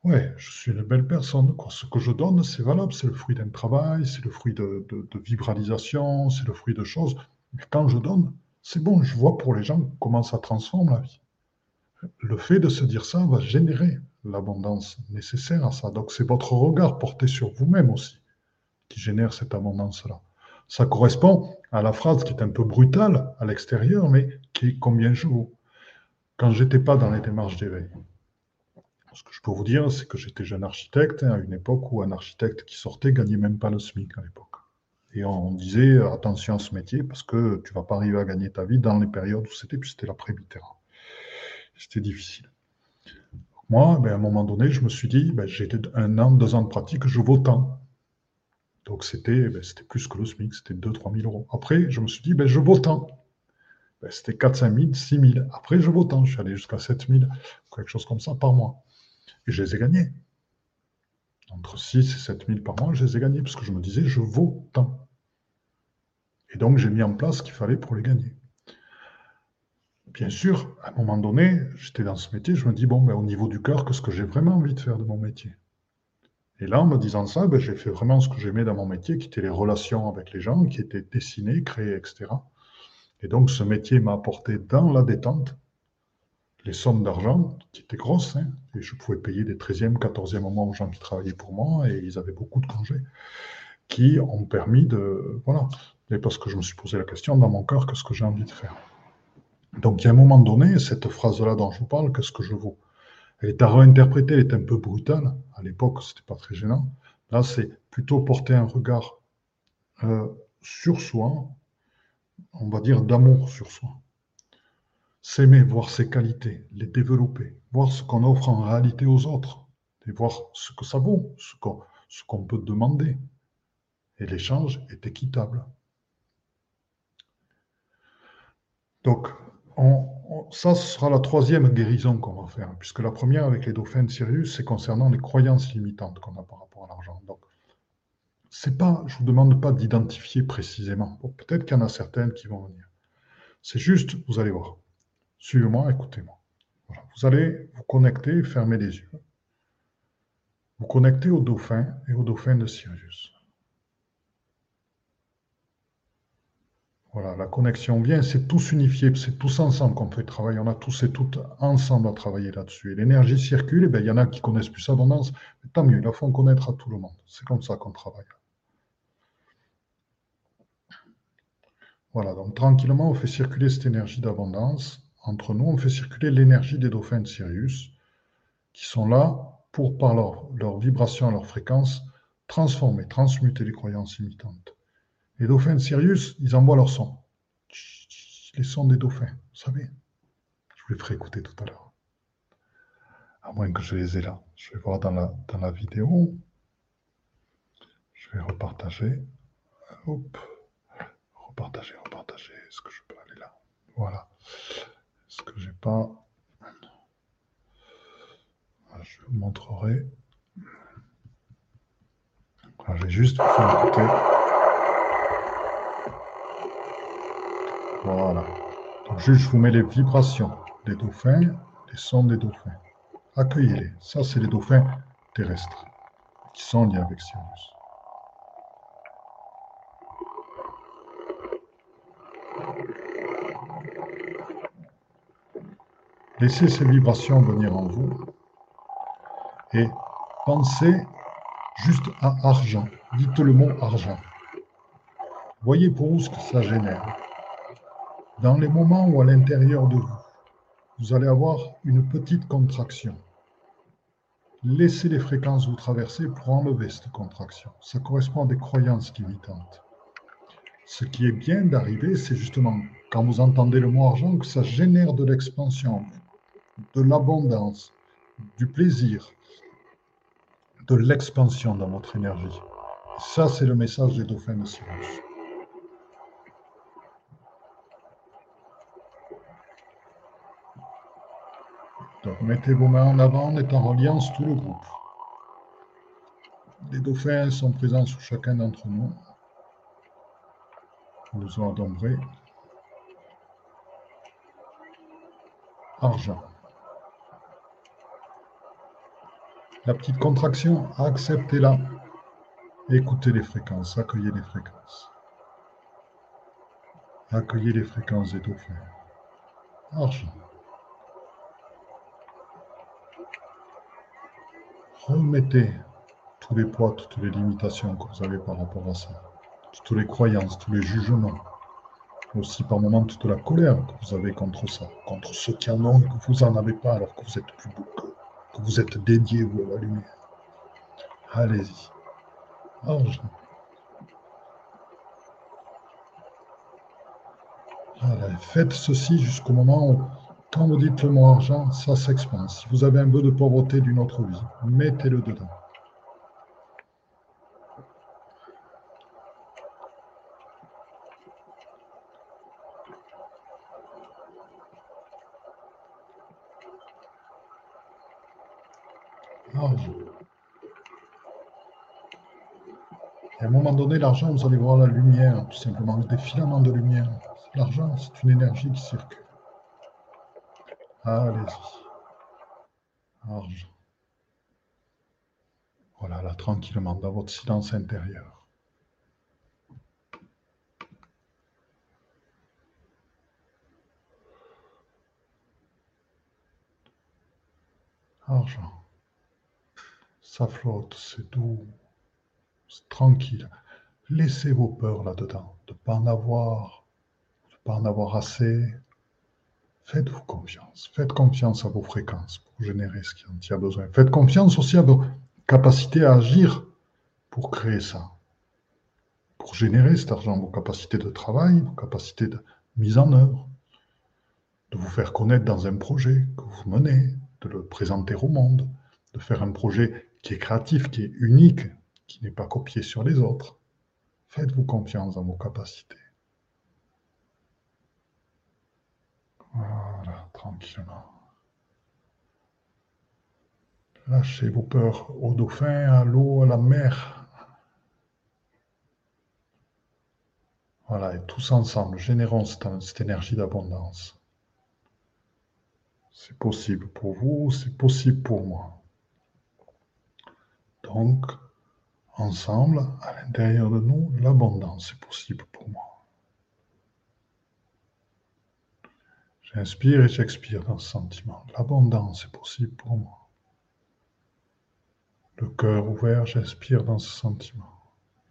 Ouais, je suis une belle personne. Ce que je donne, c'est valable. C'est le fruit d'un travail, c'est le fruit de, de, vibralisation, c'est le fruit de choses. Mais quand je donne, c'est bon. Je vois pour les gens comment ça transforme la vie. Le fait de se dire ça va générer l'abondance nécessaire à ça. Donc, c'est votre regard porté sur vous-même aussi qui génère cette abondance-là. Ça correspond à la phrase qui est un peu brutale à l'extérieur, mais qui est combien je vaux. Quand j'étais pas dans les démarches d'éveil, ce que je peux vous dire, c'est que j'étais jeune architecte hein, à une époque où un architecte qui sortait gagnait même pas le SMIC à l'époque. Et on disait attention à ce métier parce que tu vas pas arriver à gagner ta vie dans les périodes où c'était, puis c'était l'après-Mitterrand. C'était difficile. Moi, ben, à un moment donné, je me suis dit, ben, j'ai un an, deux ans de pratique, je vaux tant. Donc c'était ben, plus que le SMIC, c'était 2-3 000 euros. Après, je me suis dit, ben, je vaux tant. Ben, c'était 4 5 000, 6 000. Après, je vaux tant. Je suis allé jusqu'à 7 000, quelque chose comme ça par mois. Et je les ai gagnés. Entre 6 et 7 000 par mois, je les ai gagnés parce que je me disais, je vaux tant. Et donc, j'ai mis en place ce qu'il fallait pour les gagner. Bien sûr, à un moment donné, j'étais dans ce métier, je me dis, bon, ben, au niveau du cœur, qu'est-ce que j'ai vraiment envie de faire de mon métier? Et là, en me disant ça, ben, j'ai fait vraiment ce que j'aimais dans mon métier, qui était les relations avec les gens, qui étaient dessinées, créées, etc. Et donc, ce métier m'a apporté dans la détente les sommes d'argent qui étaient grosses. Hein, et je pouvais payer des 13e, 14e mois aux gens qui travaillaient pour moi, et ils avaient beaucoup de congés, qui ont permis de. Voilà. Et parce que je me suis posé la question dans mon cœur, qu'est-ce que j'ai envie de faire? Donc, il y a un moment donné, cette phrase-là dont je vous parle, qu'est-ce que je vaux? Elle est à réinterpréter, elle est un peu brutale. À l'époque, ce n'était pas très gênant. Là, c'est plutôt porter un regard euh, sur soi, on va dire d'amour sur soi. S'aimer, voir ses qualités, les développer, voir ce qu'on offre en réalité aux autres, et voir ce que ça vaut, ce qu'on peut demander. Et l'échange est équitable. Donc, on, ça, ce sera la troisième guérison qu'on va faire, puisque la première avec les dauphins de Sirius, c'est concernant les croyances limitantes qu'on a par rapport à l'argent. Donc, c'est pas, je vous demande pas d'identifier précisément. Peut-être qu'il y en a certaines qui vont venir. C'est juste, vous allez voir. Suivez-moi, écoutez-moi. Vous allez vous connecter, fermer les yeux. Vous connectez aux dauphins et aux dauphins de Sirius. Voilà, la connexion vient, c'est tous unifiés, c'est tous ensemble qu'on fait le travail. On a tous et toutes ensemble à travailler là-dessus. Et l'énergie circule, et bien, il y en a qui connaissent plus abondance, mais tant mieux, ils la font connaître à tout le monde. C'est comme ça qu'on travaille. Voilà, donc tranquillement, on fait circuler cette énergie d'abondance. Entre nous, on fait circuler l'énergie des dauphins de Sirius, qui sont là pour, par leur, leur vibration, leur fréquence, transformer, transmuter les croyances imitantes. Les dauphins de Sirius, ils envoient leur son. Les sons des dauphins, vous savez. Je vous les ferai écouter tout à l'heure. À moins que je les ai là. Je vais voir dans la, dans la vidéo. Je vais repartager. Hop. Repartager, repartager. Est-ce que je peux aller là? Voilà. Est-ce que j'ai pas? Je vous montrerai. je vais juste faire écouter. Voilà. Donc, juste, je vous mets les vibrations des dauphins, les sons des dauphins. Accueillez-les. Ça, c'est les dauphins terrestres qui sont liés avec Sirius. Laissez ces vibrations venir en vous et pensez juste à argent. Dites le mot argent. Voyez pour vous ce que ça génère. Dans les moments où à l'intérieur de vous, vous allez avoir une petite contraction, laissez les fréquences vous traverser pour enlever cette contraction. Ça correspond à des croyances limitantes. Ce qui est bien d'arriver, c'est justement quand vous entendez le mot argent, que ça génère de l'expansion, de l'abondance, du plaisir, de l'expansion dans votre énergie. Ça, c'est le message des dauphins de Sirius. Mettez vos mains en avant en reliance tout le groupe. Les dauphins sont présents sur chacun d'entre nous. Nous adombrés. Argent. La petite contraction, acceptez-la. Écoutez les fréquences, accueillez les fréquences. Accueillez les fréquences des dauphins. Argent. Remettez tous les poids, toutes les limitations que vous avez par rapport à ça, toutes les croyances, tous les jugements, aussi par moments toute la colère que vous avez contre ça, contre ceux qui en ont que vous n'en avez pas alors que vous êtes plus beau que vous êtes dédié vous à la lumière. Allez-y. Argent. Faites ceci jusqu'au moment où, quand vous dites le mot argent, ça s'expande. Si vous avez un peu de pauvreté d'une autre vie, mettez-le dedans. Et à un moment donné, l'argent, vous allez voir la lumière, tout simplement, des filaments de lumière. L'argent, c'est une énergie qui circule. Allez-y. Argent. Voilà, là, tranquillement, dans votre silence intérieur. Argent. Ça flotte, c'est doux, c'est tranquille. Laissez vos peurs là-dedans, de ne pas en avoir pas en avoir assez. Faites-vous confiance. Faites confiance à vos fréquences pour générer ce qui en a besoin. Faites confiance aussi à vos capacités à agir pour créer ça. Pour générer cet argent, vos capacités de travail, vos capacités de mise en œuvre, de vous faire connaître dans un projet que vous menez, de le présenter au monde, de faire un projet qui est créatif, qui est unique, qui n'est pas copié sur les autres. Faites-vous confiance dans vos capacités. Voilà, tranquillement. Lâchez vos peurs au dauphin, à l'eau, à la mer. Voilà, et tous ensemble, générons cette, énergie d'abondance. C'est possible pour vous, c'est possible pour moi. Donc, ensemble, à l'intérieur de nous, l'abondance est possible pour moi. J'inspire et j'expire dans ce sentiment. L'abondance est possible pour moi. Le cœur ouvert, j'inspire dans ce sentiment.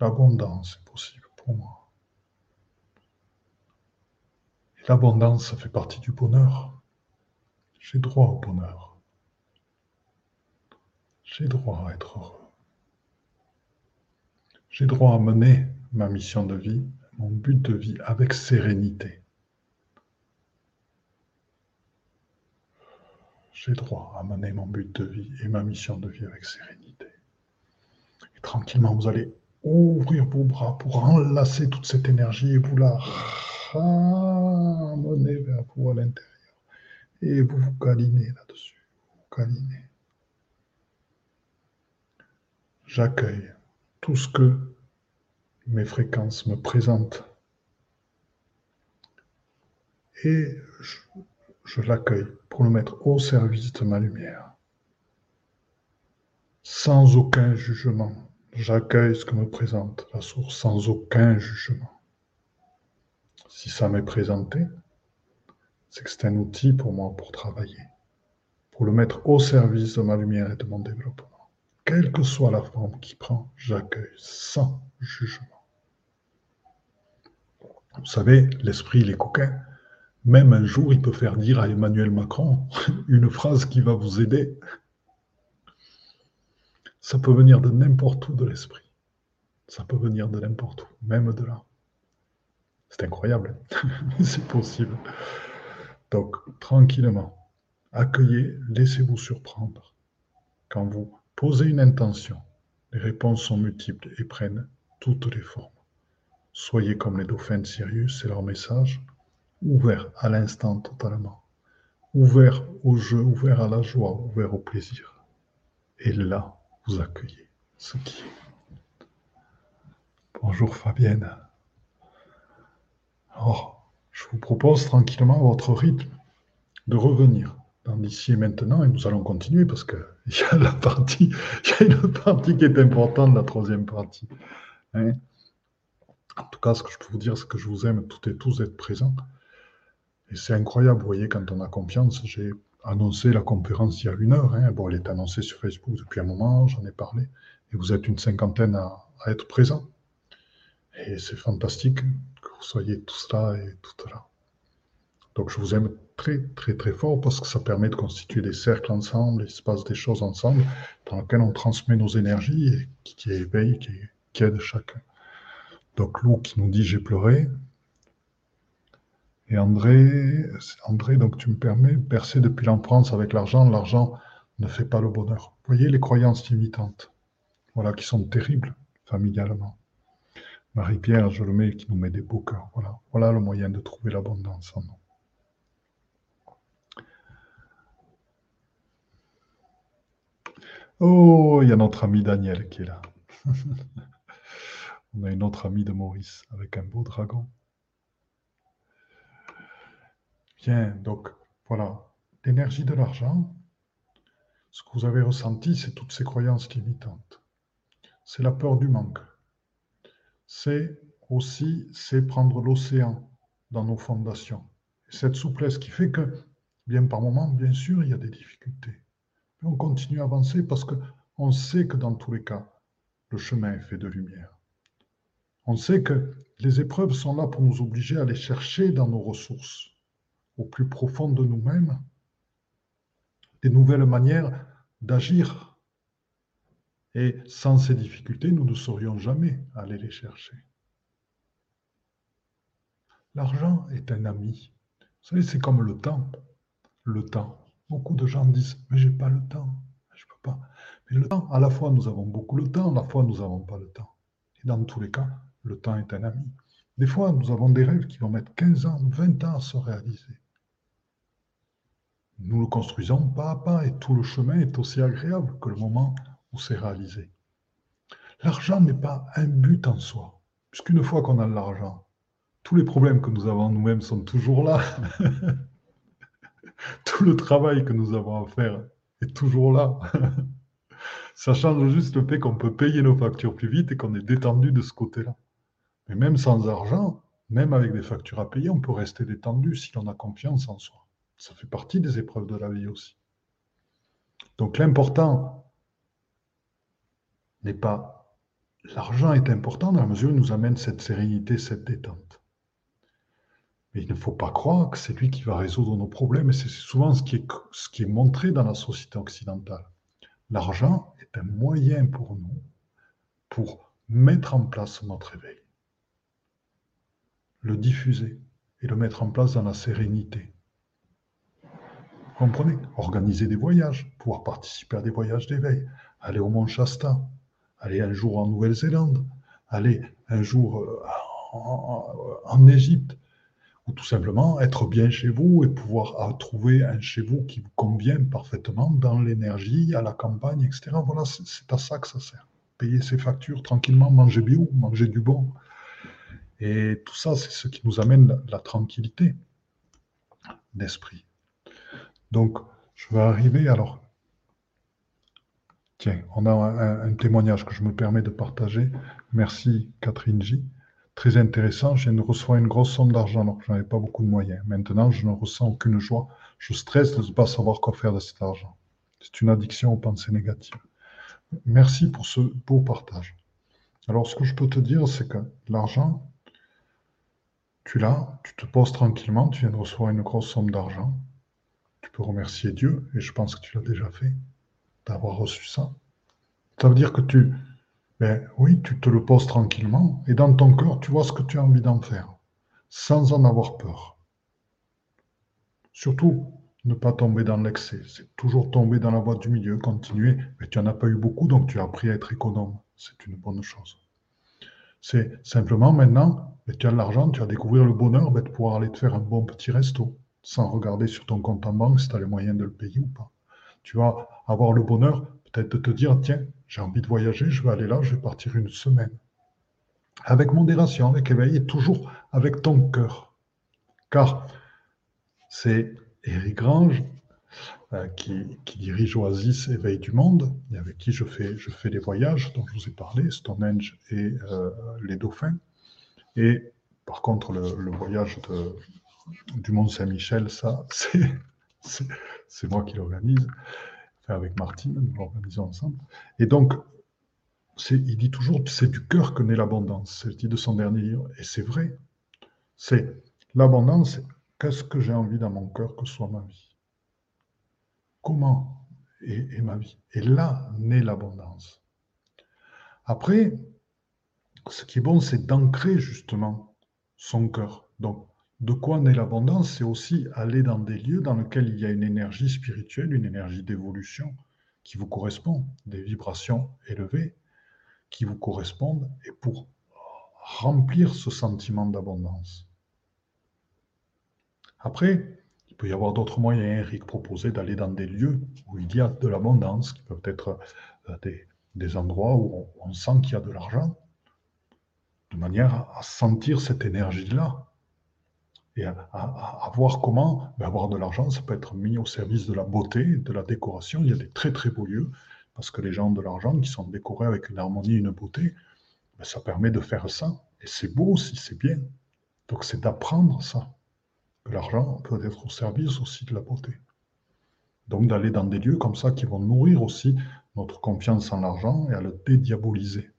L'abondance est possible pour moi. L'abondance, ça fait partie du bonheur. J'ai droit au bonheur. J'ai droit à être heureux. J'ai droit à mener ma mission de vie, mon but de vie avec sérénité. J'ai droit à mener mon but de vie et ma mission de vie avec sérénité. Et tranquillement, vous allez ouvrir vos bras pour enlacer toute cette énergie et vous la ramener vers vous à l'intérieur. Et vous vous câlinez là-dessus. Vous câlinez. J'accueille tout ce que mes fréquences me présentent. Et je, je l'accueille pour le mettre au service de ma lumière. Sans aucun jugement, j'accueille ce que me présente la source sans aucun jugement. Si ça m'est présenté, c'est que c'est un outil pour moi pour travailler, pour le mettre au service de ma lumière et de mon développement. Quelle que soit la forme qu'il prend, j'accueille sans jugement. Vous savez, l'esprit, il est coquin. Même un jour, il peut faire dire à Emmanuel Macron une phrase qui va vous aider. Ça peut venir de n'importe où de l'esprit. Ça peut venir de n'importe où, même de là. C'est incroyable, c'est possible. Donc, tranquillement, accueillez, laissez-vous surprendre. Quand vous posez une intention, les réponses sont multiples et prennent toutes les formes. Soyez comme les dauphins de Sirius, c'est leur message ouvert à l'instant totalement, ouvert au jeu, ouvert à la joie, ouvert au plaisir. Et là, vous accueillez ce qui est. Bonjour Fabienne. Alors, je vous propose tranquillement votre rythme de revenir dans l'ici et maintenant, et nous allons continuer parce qu'il y a la partie, il y a une partie qui est importante, la troisième partie. Hein. En tout cas, ce que je peux vous dire, c'est que je vous aime toutes et tous d'être présents. Et c'est incroyable, vous voyez, quand on a confiance, j'ai annoncé la conférence il y a une heure. Hein. Bon, elle est annoncée sur Facebook depuis un moment, j'en ai parlé. Et vous êtes une cinquantaine à, être présents. Et c'est fantastique que vous soyez tous là et toutes là. Donc je vous aime très très très fort parce que ça permet de constituer des cercles ensemble, il se passe des choses ensemble dans lesquelles on transmet nos énergies et qui, éveille, qui, qui aide chacun. Donc Lou qui nous dit j'ai pleuré. Et André, André, donc tu me permets, percer depuis l'enfance avec l'argent, l'argent ne fait pas le bonheur. Voyez les croyances limitantes, voilà, qui sont terribles familialement. Marie-Pierre, je le mets, qui nous met des beaux cœurs. Voilà, voilà le moyen de trouver l'abondance en nous. Oh, il y a notre ami Daniel qui est là. On a une autre amie de Maurice avec un beau dragon. Bien, donc voilà, l'énergie de l'argent, ce que vous avez ressenti, c'est toutes ces croyances limitantes. C'est la peur du manque. C'est aussi, c'est prendre l'océan dans nos fondations. cette souplesse qui fait que, bien par moment, bien sûr, il y a des difficultés on continue à avancer parce qu'on sait que dans tous les cas, le chemin est fait de lumière. On sait que les épreuves sont là pour nous obliger à aller chercher dans nos ressources, au plus profond de nous-mêmes, des nouvelles manières d'agir. Et sans ces difficultés, nous ne saurions jamais aller les chercher. L'argent est un ami. Vous savez, c'est comme le temps. Le temps. Beaucoup de gens disent Mais j'ai pas le temps, je peux pas. Mais le temps, à la fois nous avons beaucoup le temps, à la fois nous n'avons pas le temps. Et dans tous les cas, le temps est un ami. Des fois, nous avons des rêves qui vont mettre 15 ans, 20 ans à se réaliser. Nous le construisons pas à pas et tout le chemin est aussi agréable que le moment où c'est réalisé. L'argent n'est pas un but en soi, puisqu'une fois qu'on a de l'argent, tous les problèmes que nous avons nous-mêmes sont toujours là. tout le travail que nous avons à faire est toujours là. Ça change juste le fait qu'on peut payer nos factures plus vite et qu'on est détendu de ce côté-là. Mais même sans argent, même avec des factures à payer, on peut rester détendu si l'on a confiance en soi. Ça fait partie des épreuves de la vie aussi. Donc l'important n'est pas... L'argent est important dans la mesure où il nous amène cette sérénité, cette détente. Mais il ne faut pas croire que c'est lui qui va résoudre nos problèmes. Et c'est souvent ce qui, est, ce qui est montré dans la société occidentale. L'argent est un moyen pour nous pour mettre en place notre éveil, le diffuser et le mettre en place dans la sérénité. Vous comprenez Organiser des voyages, pouvoir participer à des voyages d'éveil, aller au Mont Shasta, aller un jour en Nouvelle-Zélande, aller un jour euh, en Égypte, ou tout simplement être bien chez vous et pouvoir trouver un chez vous qui vous convient parfaitement dans l'énergie, à la campagne, etc. Voilà, c'est à ça que ça sert. Payer ses factures tranquillement, manger bio, manger du bon. Et tout ça, c'est ce qui nous amène la, tranquillité d'esprit. Donc, je vais arriver alors. Tiens, on a un témoignage que je me permets de partager. Merci Catherine J. Très intéressant, je reçois une grosse somme d'argent alors que je n'avais pas beaucoup de moyens. Maintenant, je ne ressens aucune joie. Je stresse de ne pas savoir quoi faire de cet argent. C'est une addiction aux pensées négatives. Merci pour ce beau partage. Alors, ce que je peux te dire, c'est que l'argent, tu l'as, tu te poses tranquillement, tu viens de recevoir une grosse somme d'argent. Peux remercier Dieu, et je pense que tu l'as déjà fait, d'avoir reçu ça. Ça veut dire que tu, ben oui, tu te le poses tranquillement et dans ton cœur, tu vois ce que tu as envie d'en faire, sans en avoir peur. Surtout, ne pas tomber dans l'excès. C'est toujours tomber dans la voie du milieu, continuer. Mais tu n'en as pas eu beaucoup, donc tu as appris à être économe. C'est une bonne chose. C'est simplement maintenant, tu as de l'argent, tu vas découvrir le bonheur ben, de pouvoir aller te faire un bon petit resto, sans regarder sur ton compte en banque si tu as les moyens de le payer ou pas. Tu vas avoir le bonheur peut-être de te dire, tiens, j'ai envie de voyager, je vais aller là, je vais partir une semaine. Avec modération, avec éveil et toujours avec ton cœur. Car c'est Eric Grange euh, qui, dirige Oasis Éveil du Monde, et avec qui je fais, je fais les voyages dont je vous ai parlé, Stonehenge et euh, les Dauphins. Et par contre, le, voyage du Mont Saint-Michel, ça, c'est moi qui l'organise, avec Martine, nous l'organisons ensemble. Et donc, il dit toujours, c'est du cœur que naît l'abondance. C'est le titre de son dernier livre. Et c'est vrai. C'est l'abondance, qu'est-ce que j'ai envie dans mon cœur que soit ma vie? Comment est, ma vie? Et là naît l'abondance. Après, ce qui est bon, c'est d'ancrer justement son cœur. Donc, de quoi naît l'abondance? C'est aussi aller dans des lieux dans lesquels il y a une énergie spirituelle, une énergie d'évolution qui vous correspond, des vibrations élevées qui vous correspondent et pour remplir ce sentiment d'abondance. Après, il peut y avoir d'autres moyens. Eric proposait d'aller dans des lieux où il y a de l'abondance, qui peuvent être euh, des, endroits où on, sent qu'il y a de l'argent, de manière à, sentir cette énergie-là et à, voir comment avoir de l'argent, ça peut être mis au service de la beauté, de la décoration. Il y a des très très beaux lieux parce que les gens de l'argent qui sont décorés avec une harmonie, une beauté, ben, ça permet de faire ça. Et c'est beau aussi, c'est bien. Donc c'est d'apprendre ça. Que l'argent peut être au service aussi de la beauté. Donc d'aller dans des lieux comme ça qui vont nourrir aussi notre confiance en l'argent et à le dédiaboliser.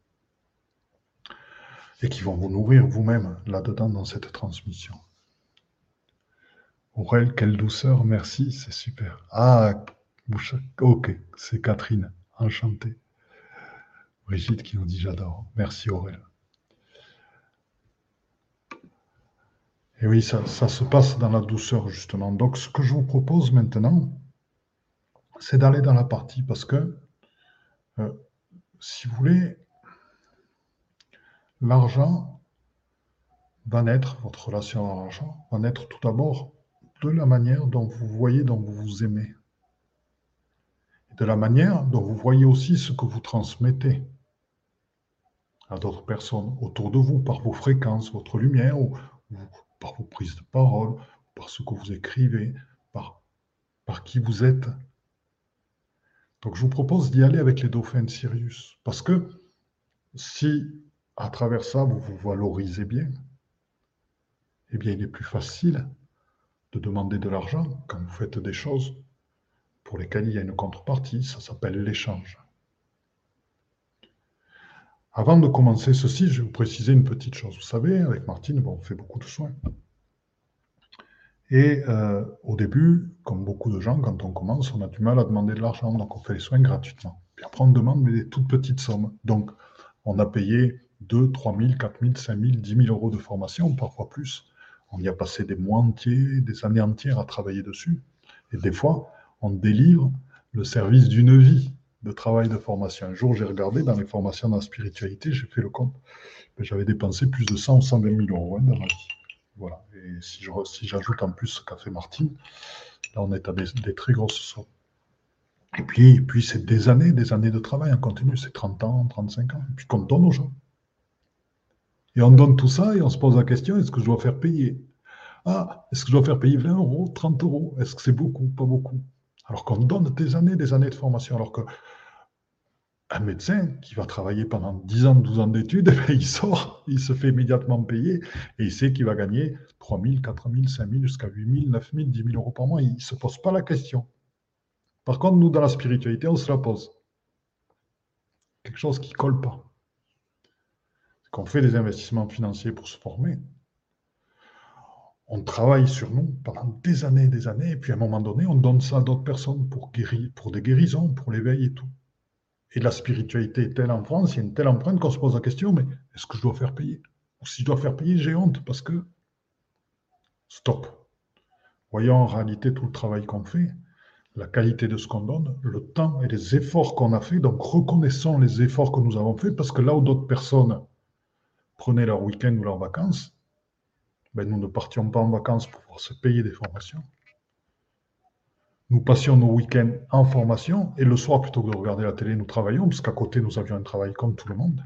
Et qui vont vous nourrir vous-même là-dedans dans cette transmission. Aurel, quelle douceur, merci, c'est super. Ah, ok, c'est Catherine. Enchanté. Brigitte qui nous dit j'adore. Merci Aurèle. Et oui, ça, se passe dans la douceur, justement. Donc, ce que je vous propose maintenant, c'est d'aller dans la partie parce que, euh, si vous voulez, l'argent va naître, votre relation à l'argent va naître tout d'abord de la manière dont vous voyez, dont vous vous aimez de la manière dont vous voyez aussi ce que vous transmettez à d'autres personnes autour de vous par vos fréquences, votre lumière, ou, par vos prises de parole, par ce que vous écrivez, par, par qui vous êtes. Donc je vous propose d'y aller avec les dauphins de Sirius, parce que si à travers ça vous vous valorisez bien, eh bien il est plus facile de demander de l'argent quand vous faites des choses pour lesquels il y a une contrepartie, ça s'appelle l'échange. Avant de commencer ceci, je vais vous préciser une petite chose. Vous savez, avec Martine, on fait beaucoup de soins. Et euh, au début, comme beaucoup de gens, quand on commence, on a du mal à demander de l'argent, donc on fait les soins gratuitement. Puis après, on demande des toutes petites sommes. Donc, on a payé 2, 3 000, 4 000, 5 000, 10 000 euros de formation, parfois plus. On y a passé des mois entiers, des années entières à travailler dessus. Et des fois, on délivre le service d'une vie de travail de formation. Un jour, j'ai regardé dans les formations dans la spiritualité, j'ai fait le compte, ben, j'avais dépensé plus de 100 ou 120 000 euros hein, dans ma vie. Voilà. Et si, j'ajoute en plus ce qu'a fait Martine, là, on est à des, très grosses sommes. Et puis, puis c'est des années, des années de travail en continu, c'est 30 ans, 35 ans, et puis qu'on donne aux gens. Et on donne tout ça et on se pose la question, est-ce que je dois faire payer? Ah, est-ce que je dois faire payer 20 euros, 30 euros? Est-ce que c'est beaucoup, pas beaucoup alors qu'on donne des années, des années de formation, alors qu'un médecin qui va travailler pendant 10 ans, 12 ans d'études, eh ben, il sort, il se fait immédiatement payer et il sait qu'il va gagner 3 000, 4 000, 5 000, jusqu'à 8 000, 9 000, 10 000 euros par mois. Il ne se pose pas la question. Par contre, nous, dans la spiritualité, on se la pose. Quelque chose qui ne colle pas. Qu'on fait des investissements financiers pour se former, on travaille sur nous pendant des années et des années, et puis à un moment donné, on donne ça à d'autres personnes pour, guérir, pour des guérisons, pour l'éveil et tout. Et la spiritualité est telle en France, il y a une telle empreinte qu'on se pose la question, mais est-ce que je dois faire payer? Ou si je dois faire payer, j'ai honte, parce que, stop. Voyons en réalité tout le travail qu'on fait, la qualité de ce qu'on donne, le temps et les efforts qu'on a fait. Donc reconnaissons les efforts que nous avons faits, parce que là où d'autres personnes prenaient leur week-end ou leurs vacances, ben, nous ne partions pas en vacances pour pouvoir se payer des formations. Nous passions nos week-ends en formation et le soir, plutôt que de regarder la télé, nous travaillions, puisqu'à côté, nous avions un travail comme tout le monde.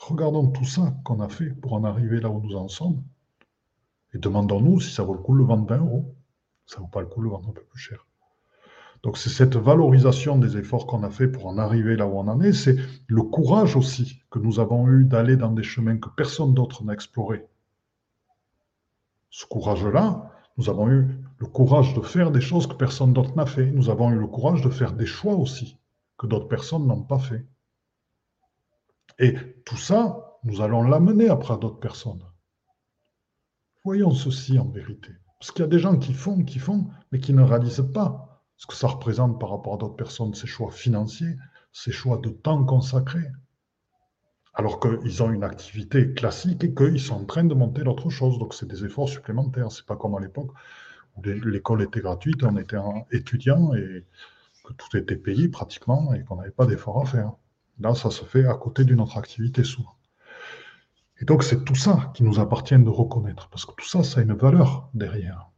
Regardons tout ça qu'on a fait pour en arriver là où nous en sommes et demandons-nous si ça vaut le coup de le vendre 20 euros. Ça ne vaut pas le coup de le vendre un peu plus cher. Donc c'est cette valorisation des efforts qu'on a fait pour en arriver là où on en est, c'est le courage aussi que nous avons eu d'aller dans des chemins que personne d'autre n'a explorés. Ce courage-là, nous avons eu le courage de faire des choses que personne d'autre n'a fait. Nous avons eu le courage de faire des choix aussi que d'autres personnes n'ont pas fait. Et tout ça, nous allons l'amener après d'autres personnes. Voyons ceci en vérité. Parce qu'il y a des gens qui font, qui font, mais qui ne réalisent pas ce que ça représente par rapport à d'autres personnes, ces choix financiers, ces choix de temps consacré. Alors qu'ils ont une activité classique et qu'ils sont en train de monter l'autre chose. Donc c'est des efforts supplémentaires. C'est pas comme à l'époque où l'école était gratuite, on était étudiant et que tout était payé pratiquement et qu'on n'avait pas d'efforts à faire. Là, ça se fait à côté d'une autre activité souvent. Et donc, c'est tout ça qui nous appartient de reconnaître, parce que tout ça, ça a une valeur derrière.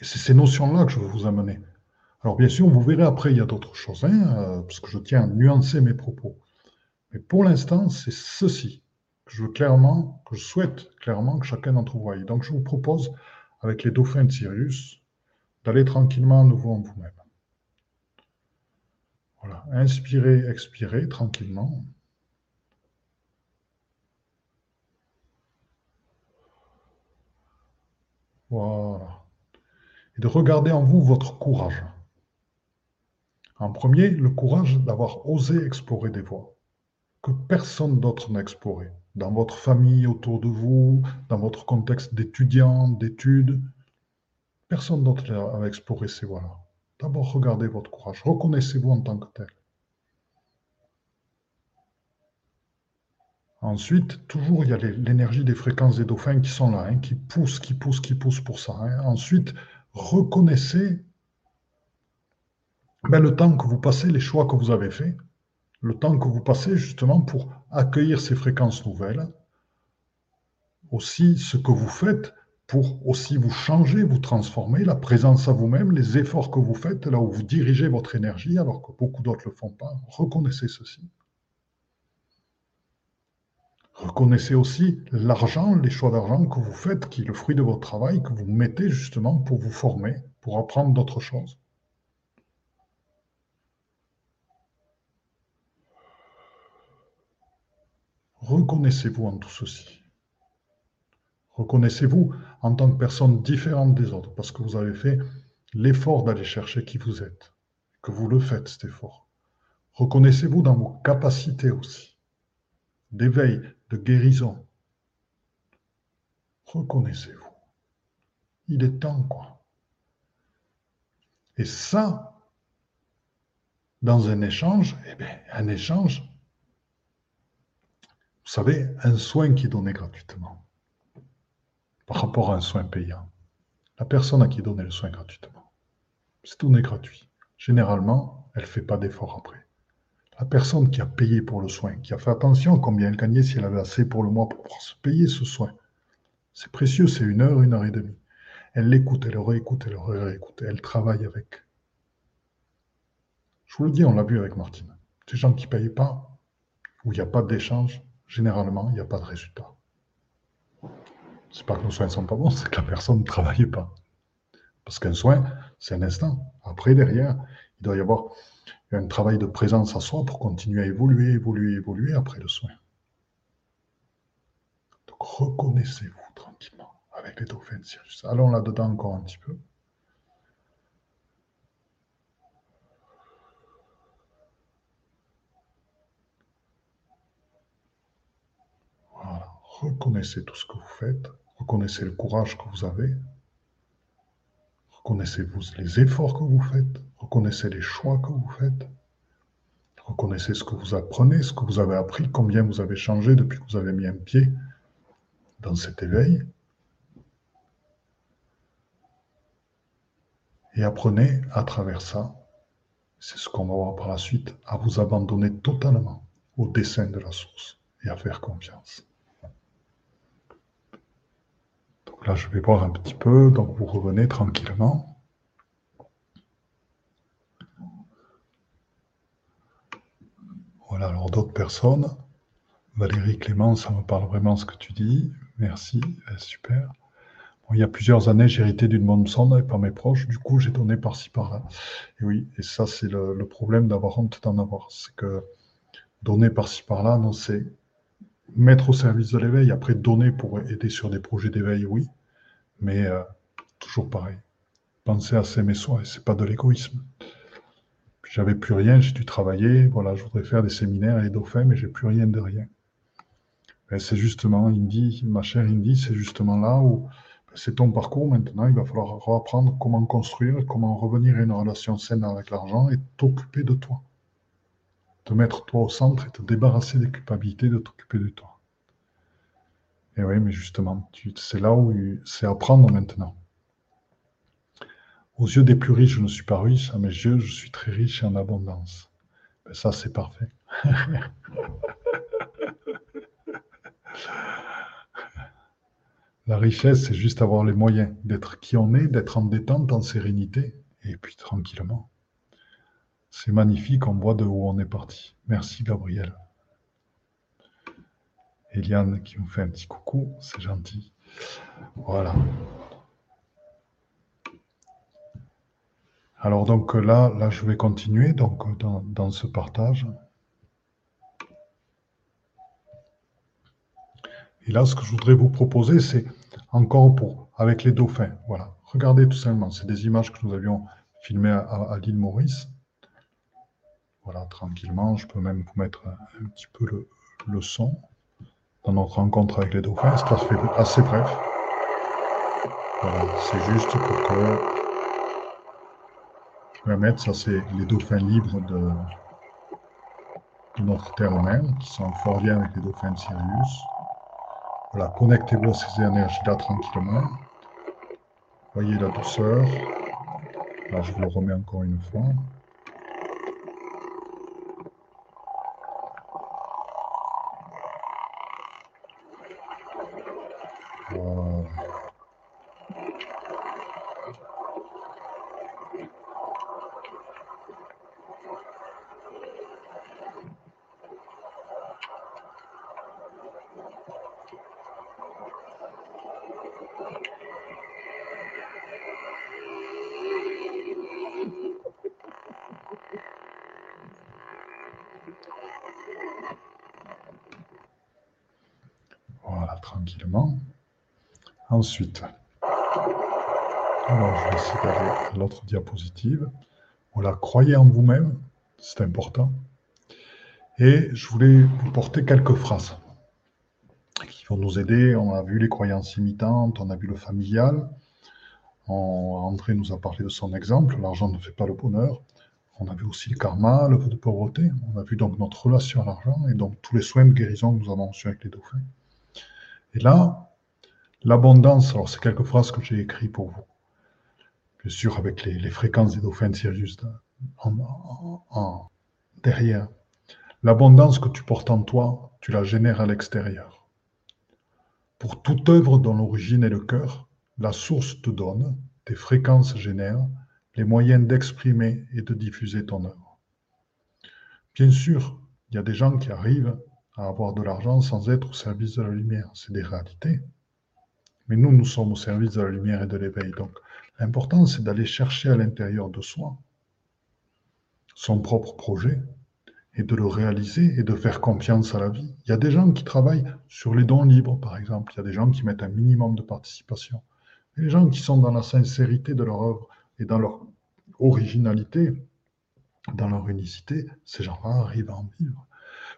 Et c'est ces notions-là que je veux vous amener. Alors, bien sûr, vous verrez après, il y a d'autres choses, hein, euh, parce que je tiens à nuancer mes propos. Mais pour l'instant, c'est ceci que je veux clairement, que je souhaite clairement que chacun d'entre vous voie. Donc, je vous propose, avec les dauphins de Sirius, d'aller tranquillement à nouveau en vous-même. Voilà, inspirez, expirez tranquillement. Voilà. Et de regarder en vous votre courage. En premier, le courage d'avoir osé explorer des voies que personne d'autre n'a explorées. Dans votre famille, autour de vous, dans votre contexte d'étudiant, d'études, personne d'autre n'a exploré ces voies-là. D'abord, regardez votre courage. Reconnaissez-vous en tant que tel. Ensuite, toujours, il y a l'énergie des fréquences des dauphins qui sont là, hein, qui poussent, qui poussent, qui poussent pour ça. Hein. Ensuite, reconnaissez ben, le temps que vous passez, les choix que vous avez faits, le temps que vous passez justement pour accueillir ces fréquences nouvelles. Aussi, ce que vous faites pour aussi vous changer, vous transformer, la présence à vous-même, les efforts que vous faites, là où vous dirigez votre énergie, alors que beaucoup d'autres ne le font pas. Reconnaissez ceci. Reconnaissez aussi l'argent, les choix d'argent que vous faites, qui est le fruit de votre travail, que vous mettez justement pour vous former, pour apprendre d'autres choses. Reconnaissez-vous en tout ceci. Reconnaissez-vous en tant que personne différente des autres, parce que vous avez fait l'effort d'aller chercher qui vous êtes, que vous le faites cet effort. Reconnaissez-vous dans vos capacités aussi, d'éveil, de guérison. Reconnaissez-vous. Il est temps, quoi. Et ça, dans un échange, eh bien, un échange, vous savez, un soin qui est donné gratuitement par rapport à un soin payant. La personne à qui donner le soin gratuitement, c'est donné gratuit. Généralement, elle ne fait pas d'effort après la personne qui a payé pour le soin, qui a fait attention combien elle gagnait, si elle avait assez pour le mois pour pouvoir se payer ce soin. C'est précieux, c'est une heure, une heure et demie. Elle l'écoute, elle le réécoute, elle le réécoute, elle travaille avec. Je vous le dis, on l'a vu avec Martine. Ces gens qui ne payent pas, où il n'y a pas d'échange, généralement, il n'y a pas de résultat. C'est pas que nos soins ne sont pas bons, c'est que la personne ne travaille pas. Parce qu'un soin, c'est un instant. Après, derrière, il doit y avoir un travail de présence à soi pour continuer à évoluer, évoluer, évoluer après le soin. Donc reconnaissez-vous tranquillement avec les dauphins Sirius. Allons là-dedans encore un petit peu. Voilà, reconnaissez tout ce que vous faites, reconnaissez le courage que vous avez, reconnaissez-vous les efforts que vous faites, Reconnaissez les choix que vous faites. Reconnaissez ce que vous apprenez, ce que vous avez appris, combien vous avez changé depuis que vous avez mis un pied dans cet éveil. Et apprenez à travers ça, c'est ce qu'on va voir par la suite, à vous abandonner totalement au dessein de la source et à faire confiance. Donc là, je vais voir un petit peu, donc vous revenez tranquillement. Voilà, alors d'autres personnes. Valérie Clément, ça me parle vraiment ce que tu dis. Merci, euh, super. il y a plusieurs années, j'ai hérité d'une bonne sonde pas mes proches. Du coup, j'ai donné par-ci, par-là. Et oui, et ça, c'est le, problème d'avoir honte d'en avoir. C'est que donner par-ci, par-là, non, c'est mettre au service de l'éveil. Après, donner pour aider sur des projets d'éveil, oui. Mais euh, toujours pareil. Penser à s'aimer soi, et c'est pas de l'égoïsme. J'avais plus rien, j'ai dû travailler. Voilà, je voudrais faire des séminaires et des dauphins, mais j'ai plus rien de rien. c'est justement, Indy, ma chère Indy, c'est justement là où c'est ton parcours maintenant. Il va falloir apprendre comment construire, comment revenir à une relation saine avec l'argent et t'occuper de toi. Te mettre toi au centre et te débarrasser des culpabilités de t'occuper de toi. Et oui, mais justement, c'est là où c'est apprendre maintenant. Aux yeux des plus riches, je ne suis pas riche. À mes yeux, je suis très riche et en abondance. Ben, ça, c'est parfait. La richesse, c'est juste avoir les moyens d'être qui on est, d'être en détente, en sérénité, et puis tranquillement. C'est magnifique, on voit de où on est parti. Merci Gabriel. Eliane qui nous fait un petit coucou, c'est gentil. Voilà. Alors donc là, je vais continuer donc dans, ce partage. Et là, ce que je voudrais vous proposer, c'est encore pour, avec les dauphins. Voilà. Regardez tout simplement. C'est des images que nous avions filmées à, l'île Maurice. Voilà, tranquillement. Je peux même vous mettre un, petit peu le, son dans notre rencontre avec les dauphins. C'est assez, assez bref. Voilà, c'est juste pour que je vais mettre, ça c'est les dauphins libres de, de notre terre-mère, qui sont en fort lien avec les dauphins de Sirius. Voilà, connectez-vous à ces énergies-là tranquillement. Voyez la douceur. Là, je vous le remets encore une fois. Ensuite, alors je vais essayer d'aller à l'autre diapositive. Voilà, croyez en vous-même, c'est important. Et je voulais vous porter quelques phrases qui vont nous aider. On a vu les croyances imitantes, on a vu le familial. André nous a parlé de son exemple, l'argent ne fait pas le bonheur. On a vu aussi le karma, le vœu de pauvreté. On a vu donc notre relation à l'argent et donc tous les soins de guérison que nous avons reçus avec les dauphins. Et là, L'abondance, alors c'est quelques phrases que j'ai écrites pour vous. Bien sûr, avec les, fréquences des dauphins de Sirius en, derrière. L'abondance que tu portes en toi, tu la génères à l'extérieur. Pour toute œuvre dont l'origine est le cœur, la source te donne, tes fréquences génèrent les moyens d'exprimer et de diffuser ton œuvre. Bien sûr, il y a des gens qui arrivent à avoir de l'argent sans être au service de la lumière. C'est des réalités. Mais nous, nous sommes au service de la lumière et de l'éveil. Donc, l'important, c'est d'aller chercher à l'intérieur de soi son propre projet et de le réaliser et de faire confiance à la vie. Il y a des gens qui travaillent sur les dons libres, par exemple. Il y a des gens qui mettent un minimum de participation. Et les gens qui sont dans la sincérité de leur œuvre et dans leur originalité, dans leur unicité, ces gens-là arrivent à en vivre.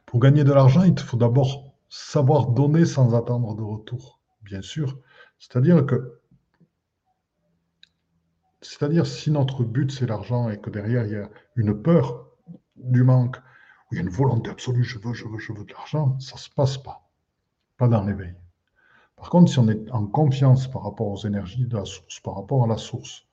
Pour gagner de l'argent, il faut d'abord savoir donner sans attendre de retour. Bien sûr, c'est-à-dire que, c'est-à-dire si notre but c'est l'argent et que derrière il y a une peur du manque, ou il y a une volonté absolue, je veux, je veux, je veux de l'argent, ça ne se passe pas. Pas dans l'éveil. Par contre, si on est en confiance par rapport aux énergies de la source, par rapport à la source,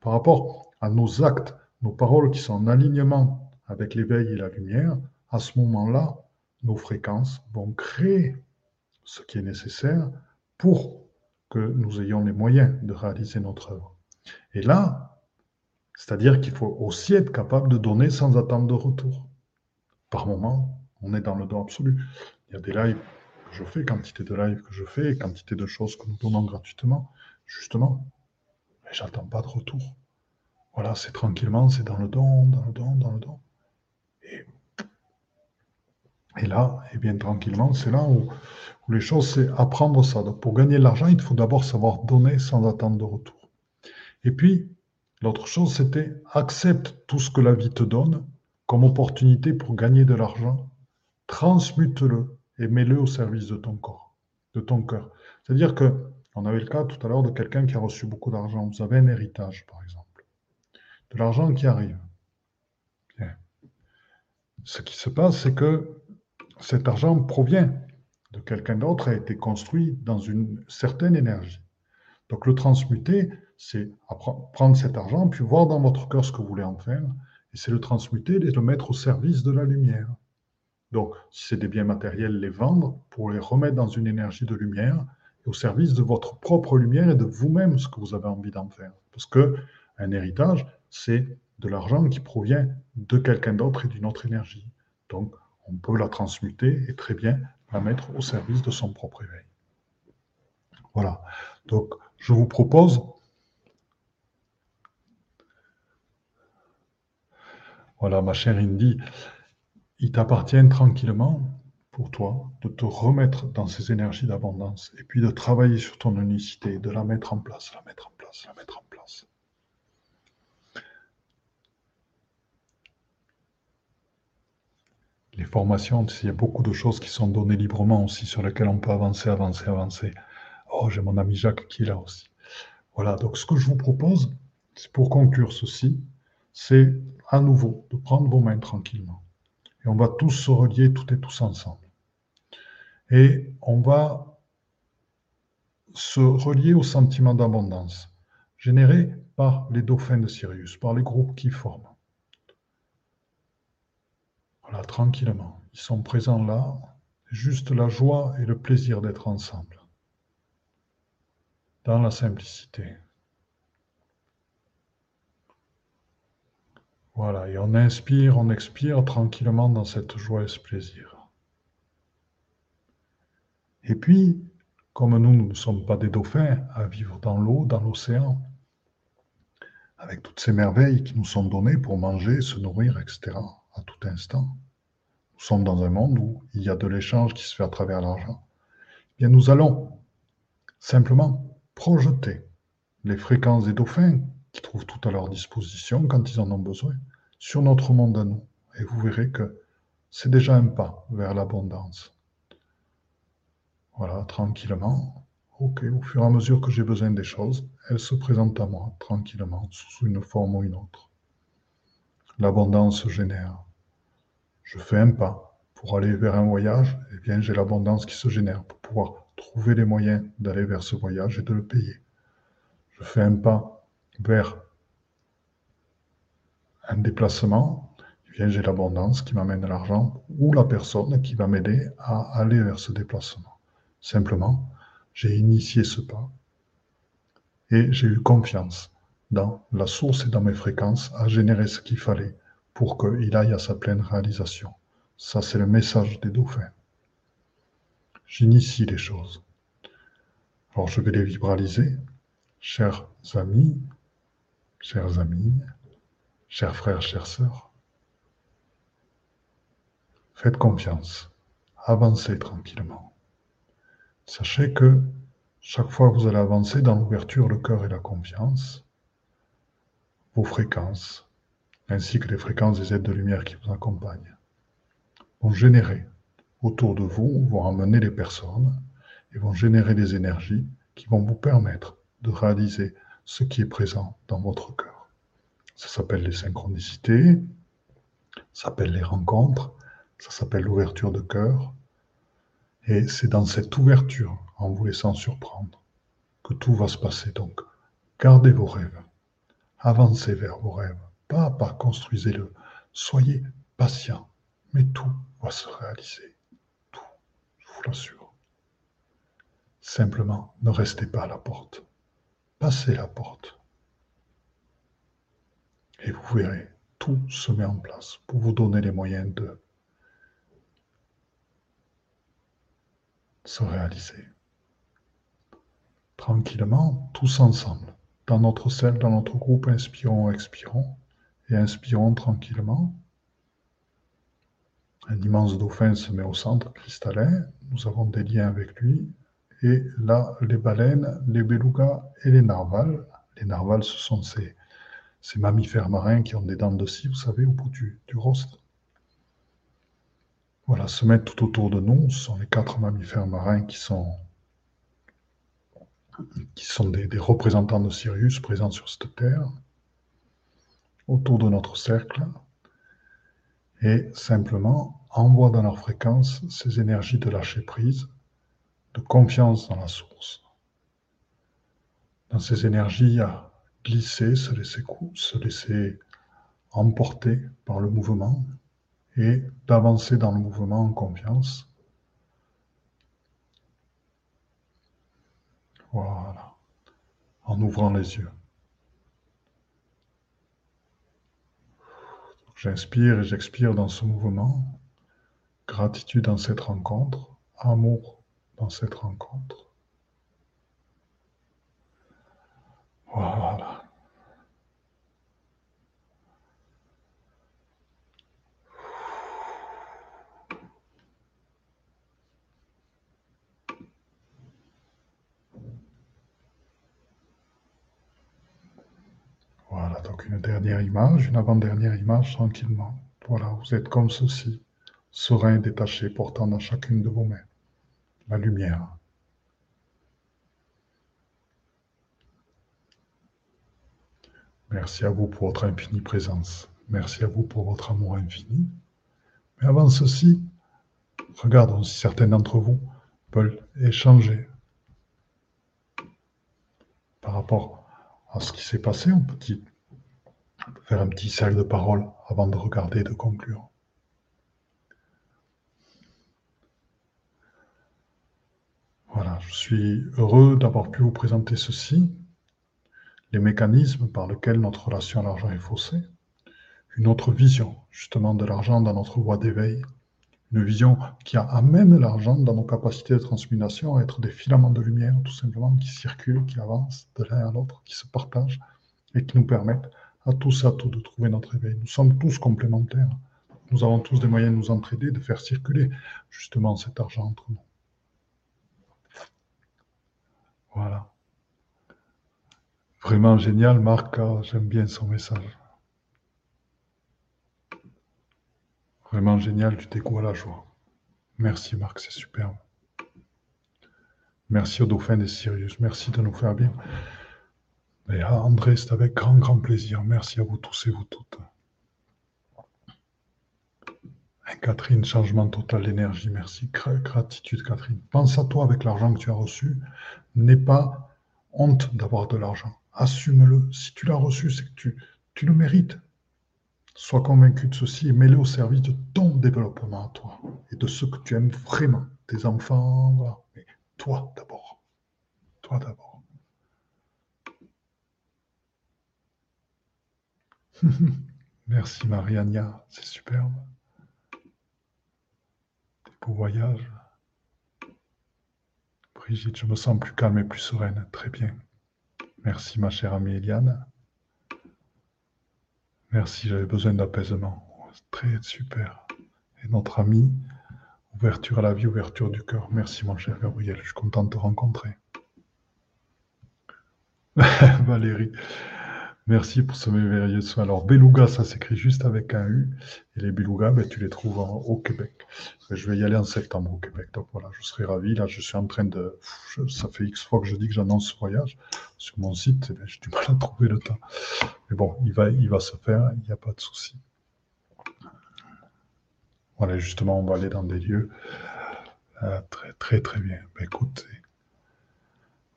par rapport à nos actes, nos paroles qui sont en alignement avec l'éveil et la lumière, à ce moment-là, nos fréquences vont créer ce qui est nécessaire pour que nous ayons les moyens de réaliser notre œuvre. Et là, c'est-à-dire qu'il faut aussi être capable de donner sans attendre de retour. Par moment, on est dans le don absolu. Il y a des lives que je fais, quantité de lives que je fais, quantité de choses que nous donnons gratuitement. Justement, mais j'attends pas de retour. Voilà, c'est tranquillement, c'est dans le don, dans le don, dans le don. Et là, et bien tranquillement, c'est là où, où, les choses, c'est apprendre ça. Donc pour gagner de l'argent, il faut d'abord savoir donner sans attendre de retour. Et puis, l'autre chose, c'était accepte tout ce que la vie te donne comme opportunité pour gagner de l'argent, transmute-le et mets-le au service de ton corps, de ton cœur. C'est-à-dire que, on avait le cas tout à l'heure de quelqu'un qui a reçu beaucoup d'argent. Vous avez un héritage, par exemple. De l'argent qui arrive. Bien. Ce qui se passe, c'est que cet argent provient de quelqu'un d'autre, a été construit dans une certaine énergie. Donc le transmuter, c'est prendre cet argent, puis voir dans votre cœur ce que vous voulez en faire, et c'est le transmuter et le mettre au service de la lumière. Donc, si c'est des biens matériels, les vendre pour les remettre dans une énergie de lumière au service de votre propre lumière et de vous-même ce que vous avez envie d'en faire. Parce que un héritage, c'est de l'argent qui provient de quelqu'un d'autre et d'une autre énergie. Donc, on peut la transmuter et très bien la mettre au service de son propre éveil. Voilà. Donc, je vous propose, voilà, ma chère Indy, il t'appartient tranquillement pour toi de te remettre dans ces énergies d'abondance et puis de travailler sur ton unicité, de la mettre en place, la mettre en place, la mettre en place. Les formations, il y a beaucoup de choses qui sont données librement aussi, sur lesquelles on peut avancer, avancer, avancer. Oh, j'ai mon ami Jacques qui est là aussi. Voilà, donc ce que je vous propose, pour conclure ceci, c'est à nouveau de prendre vos mains tranquillement. Et on va tous se relier, tout et tous ensemble. Et on va se relier au sentiment d'abondance généré par les dauphins de Sirius, par les groupes qui forment. Voilà, tranquillement. Ils sont présents là, juste la joie et le plaisir d'être ensemble, dans la simplicité. Voilà, et on inspire, on expire tranquillement dans cette joie et ce plaisir. Et puis, comme nous, nous ne sommes pas des dauphins à vivre dans l'eau, dans l'océan, avec toutes ces merveilles qui nous sont données pour manger, se nourrir, etc., à tout instant, nous sommes dans un monde où il y a de l'échange qui se fait à travers l'argent. Eh bien, nous allons simplement projeter les fréquences des dauphins qui trouvent tout à leur disposition quand ils en ont besoin sur notre monde à nous. Et vous verrez que c'est déjà un pas vers l'abondance. Voilà, tranquillement. Ok, au fur et à mesure que j'ai besoin des choses, elles se présentent à moi, tranquillement, sous une forme ou une autre. L'abondance génère. Je fais un pas pour aller vers un voyage, eh bien j'ai l'abondance qui se génère pour pouvoir trouver les moyens d'aller vers ce voyage et de le payer. Je fais un pas vers un déplacement, eh bien j'ai l'abondance qui m'amène l'argent ou la personne qui va m'aider à aller vers ce déplacement. Simplement, j'ai initié ce pas et j'ai eu confiance dans la source et dans mes fréquences à générer ce qu'il fallait pour qu'il aille à sa pleine réalisation. Ça, c'est le message des dauphins. J'initie les choses. Alors, je vais les vibraliser. Chers amis, chers amis, chers frères, chères sœurs, faites confiance. Avancez tranquillement. Sachez que chaque fois que vous allez avancer dans l'ouverture, le cœur et la confiance, vos fréquences, ainsi que les fréquences des aides de lumière qui vous accompagnent, vont générer autour de vous, vont amener les personnes et vont générer des énergies qui vont vous permettre de réaliser ce qui est présent dans votre cœur. Ça s'appelle les synchronicités, ça s'appelle les rencontres, ça s'appelle l'ouverture de cœur, et c'est dans cette ouverture, en vous laissant surprendre, que tout va se passer. Donc, gardez vos rêves. Avancez vers vos rêves. Pas à pas, construisez-le. Soyez patient. Mais tout va se réaliser. Tout, je vous l'assure. Simplement, ne restez pas à la porte. Passez la porte. Et vous verrez, tout se met en place pour vous donner les moyens de se réaliser. tranquillement, tous ensemble. Dans notre cercle, dans notre groupe, inspirons, expirons. Et inspirons tranquillement. Un immense dauphin se met au centre, cristallin. Nous avons des liens avec lui. Et là, les baleines, les belugas et les narvals. Les narvals, ce sont ces, mammifères marins qui ont des dents de scie, vous savez, au bout du, du rostre. Voilà, se mettent tout autour de nous. Ce sont les quatre mammifères marins qui sont qui sont des, représentants de Sirius présents sur cette Terre, autour de notre cercle, et simplement envoient dans leur fréquence ces énergies de lâcher prise, de confiance dans la source. Dans ces énergies à glisser, se laisser, se laisser emporter par le mouvement et d'avancer dans le mouvement en confiance Voilà. En ouvrant les yeux. J'inspire et j'expire dans ce mouvement. Gratitude dans cette rencontre. Amour dans cette rencontre. Voilà. donc une dernière image, une avant-dernière image tranquillement. Voilà, vous êtes comme ceci, serein, détaché, portant dans chacune de vos mains la lumière. Merci à vous pour votre infinie présence. Merci à vous pour votre amour infini. Mais avant ceci, regardons si certains d'entre vous veulent échanger par rapport à ce qui s'est passé. Faire un petit cercle de parole avant de regarder et de conclure. Voilà, je suis heureux d'avoir pu vous présenter ceci, les mécanismes par lesquels notre relation à l'argent est faussée, une autre vision justement de l'argent dans notre voie d'éveil, une vision qui amène l'argent dans nos capacités de transmutation à être des filaments de lumière tout simplement qui circulent, qui avancent de l'un à l'autre, qui se partagent et qui nous permettent à tous à tout de trouver notre éveil. Nous sommes tous complémentaires. Nous avons tous des moyens de nous entraider, de faire circuler justement cet argent entre nous. Voilà. Vraiment génial, Marc. Ah, j'aime bien son message. Vraiment génial du dégoût à la joie. Merci, Marc, c'est superbe. Merci au dauphin des Sirius. Merci de nous faire bien. Et André, c'est avec grand, grand plaisir. Merci à vous tous et vous toutes. Catherine, changement total d'énergie. Merci. Gratitude, Catherine. Pense à toi avec l'argent que tu as reçu. N'aie pas honte d'avoir de l'argent. Assume-le. Si tu l'as reçu, c'est que tu, le mérites. Sois convaincu de ceci et mets-le au service de ton développement à toi et de ce que tu aimes vraiment. Tes enfants, voilà. Mais toi d'abord. Toi d'abord. Merci Mariania, c'est superbe. Des beaux voyages. Brigitte, je me sens plus calme et plus sereine. Très bien. Merci ma chère amie Eliane. Merci, j'avais besoin d'apaisement. Très super. Et notre ami, ouverture à la vie, ouverture du cœur. Merci mon cher Gabriel, je suis content de te rencontrer. Valérie. Merci pour ce merveilleux soin. Alors, beluga, ça s'écrit juste avec un U. Et les belugas, ben, tu les trouves au Québec. Ben, je vais y aller en septembre au Québec. Donc voilà, je serai ravi. Là, je suis en train de. ça fait X fois que je dis que j'annonce ce voyage. Sur mon site, eh j'ai du mal à trouver le temps. Mais bon, il va, il va se faire. Il n'y a pas de souci. Voilà, justement, on va aller dans des lieux euh, très, très, très bien. Ben, écoutez.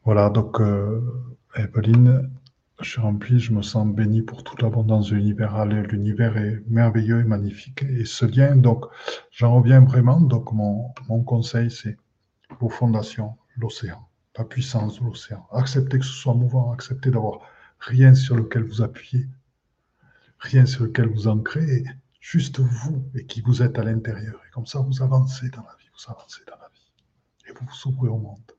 Voilà, donc, euh, je suis rempli, je me sens béni pour toute l'abondance de l'univers. L'univers est merveilleux et magnifique. Et ce lien, donc, j'en reviens vraiment. Donc, mon, mon conseil, c'est vos fondations, l'océan, la puissance de l'océan. Acceptez que ce soit mouvant, acceptez d'avoir rien sur lequel vous appuyez, rien sur lequel vous ancrez, juste vous et qui vous êtes à l'intérieur. Et comme ça, vous avancez dans la vie, vous avancez dans la vie. Et vous vous ouvrez au monde.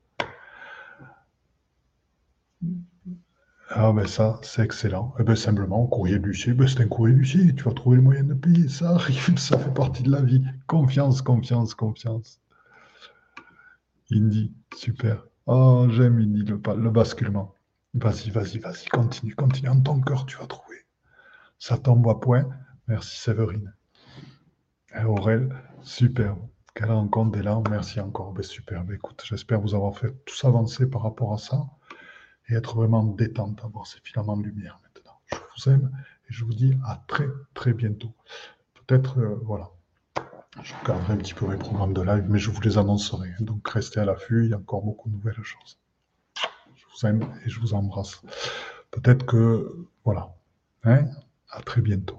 Ah ben ça, c'est excellent. Eh ben simplement, courrier du ben c'est un courrier du tu vas trouver le moyen de payer, ça arrive, ça fait partie de la vie. Confiance, confiance, confiance. Indy, super. Oh, j'aime Indy, le, le basculement. Vas-y, vas-y, vas-y, continue, continue. En ton cœur, tu vas trouver. Ça tombe à point. Merci Séverine. Et Aurel, superbe. Quelle rencontre là Merci encore. Ben, super. Ben, écoute, j'espère vous avoir fait tous avancer par rapport à ça et être vraiment détente, avoir ces filaments de lumière maintenant. Je vous aime et je vous dis à très très bientôt. Peut-être, euh, voilà, je regarderai un petit peu mes programmes de live, mais je vous les annoncerai. Donc restez à l'affût, il y a encore beaucoup de nouvelles choses. Je vous aime et je vous embrasse. Peut-être que, voilà, hein, à très bientôt.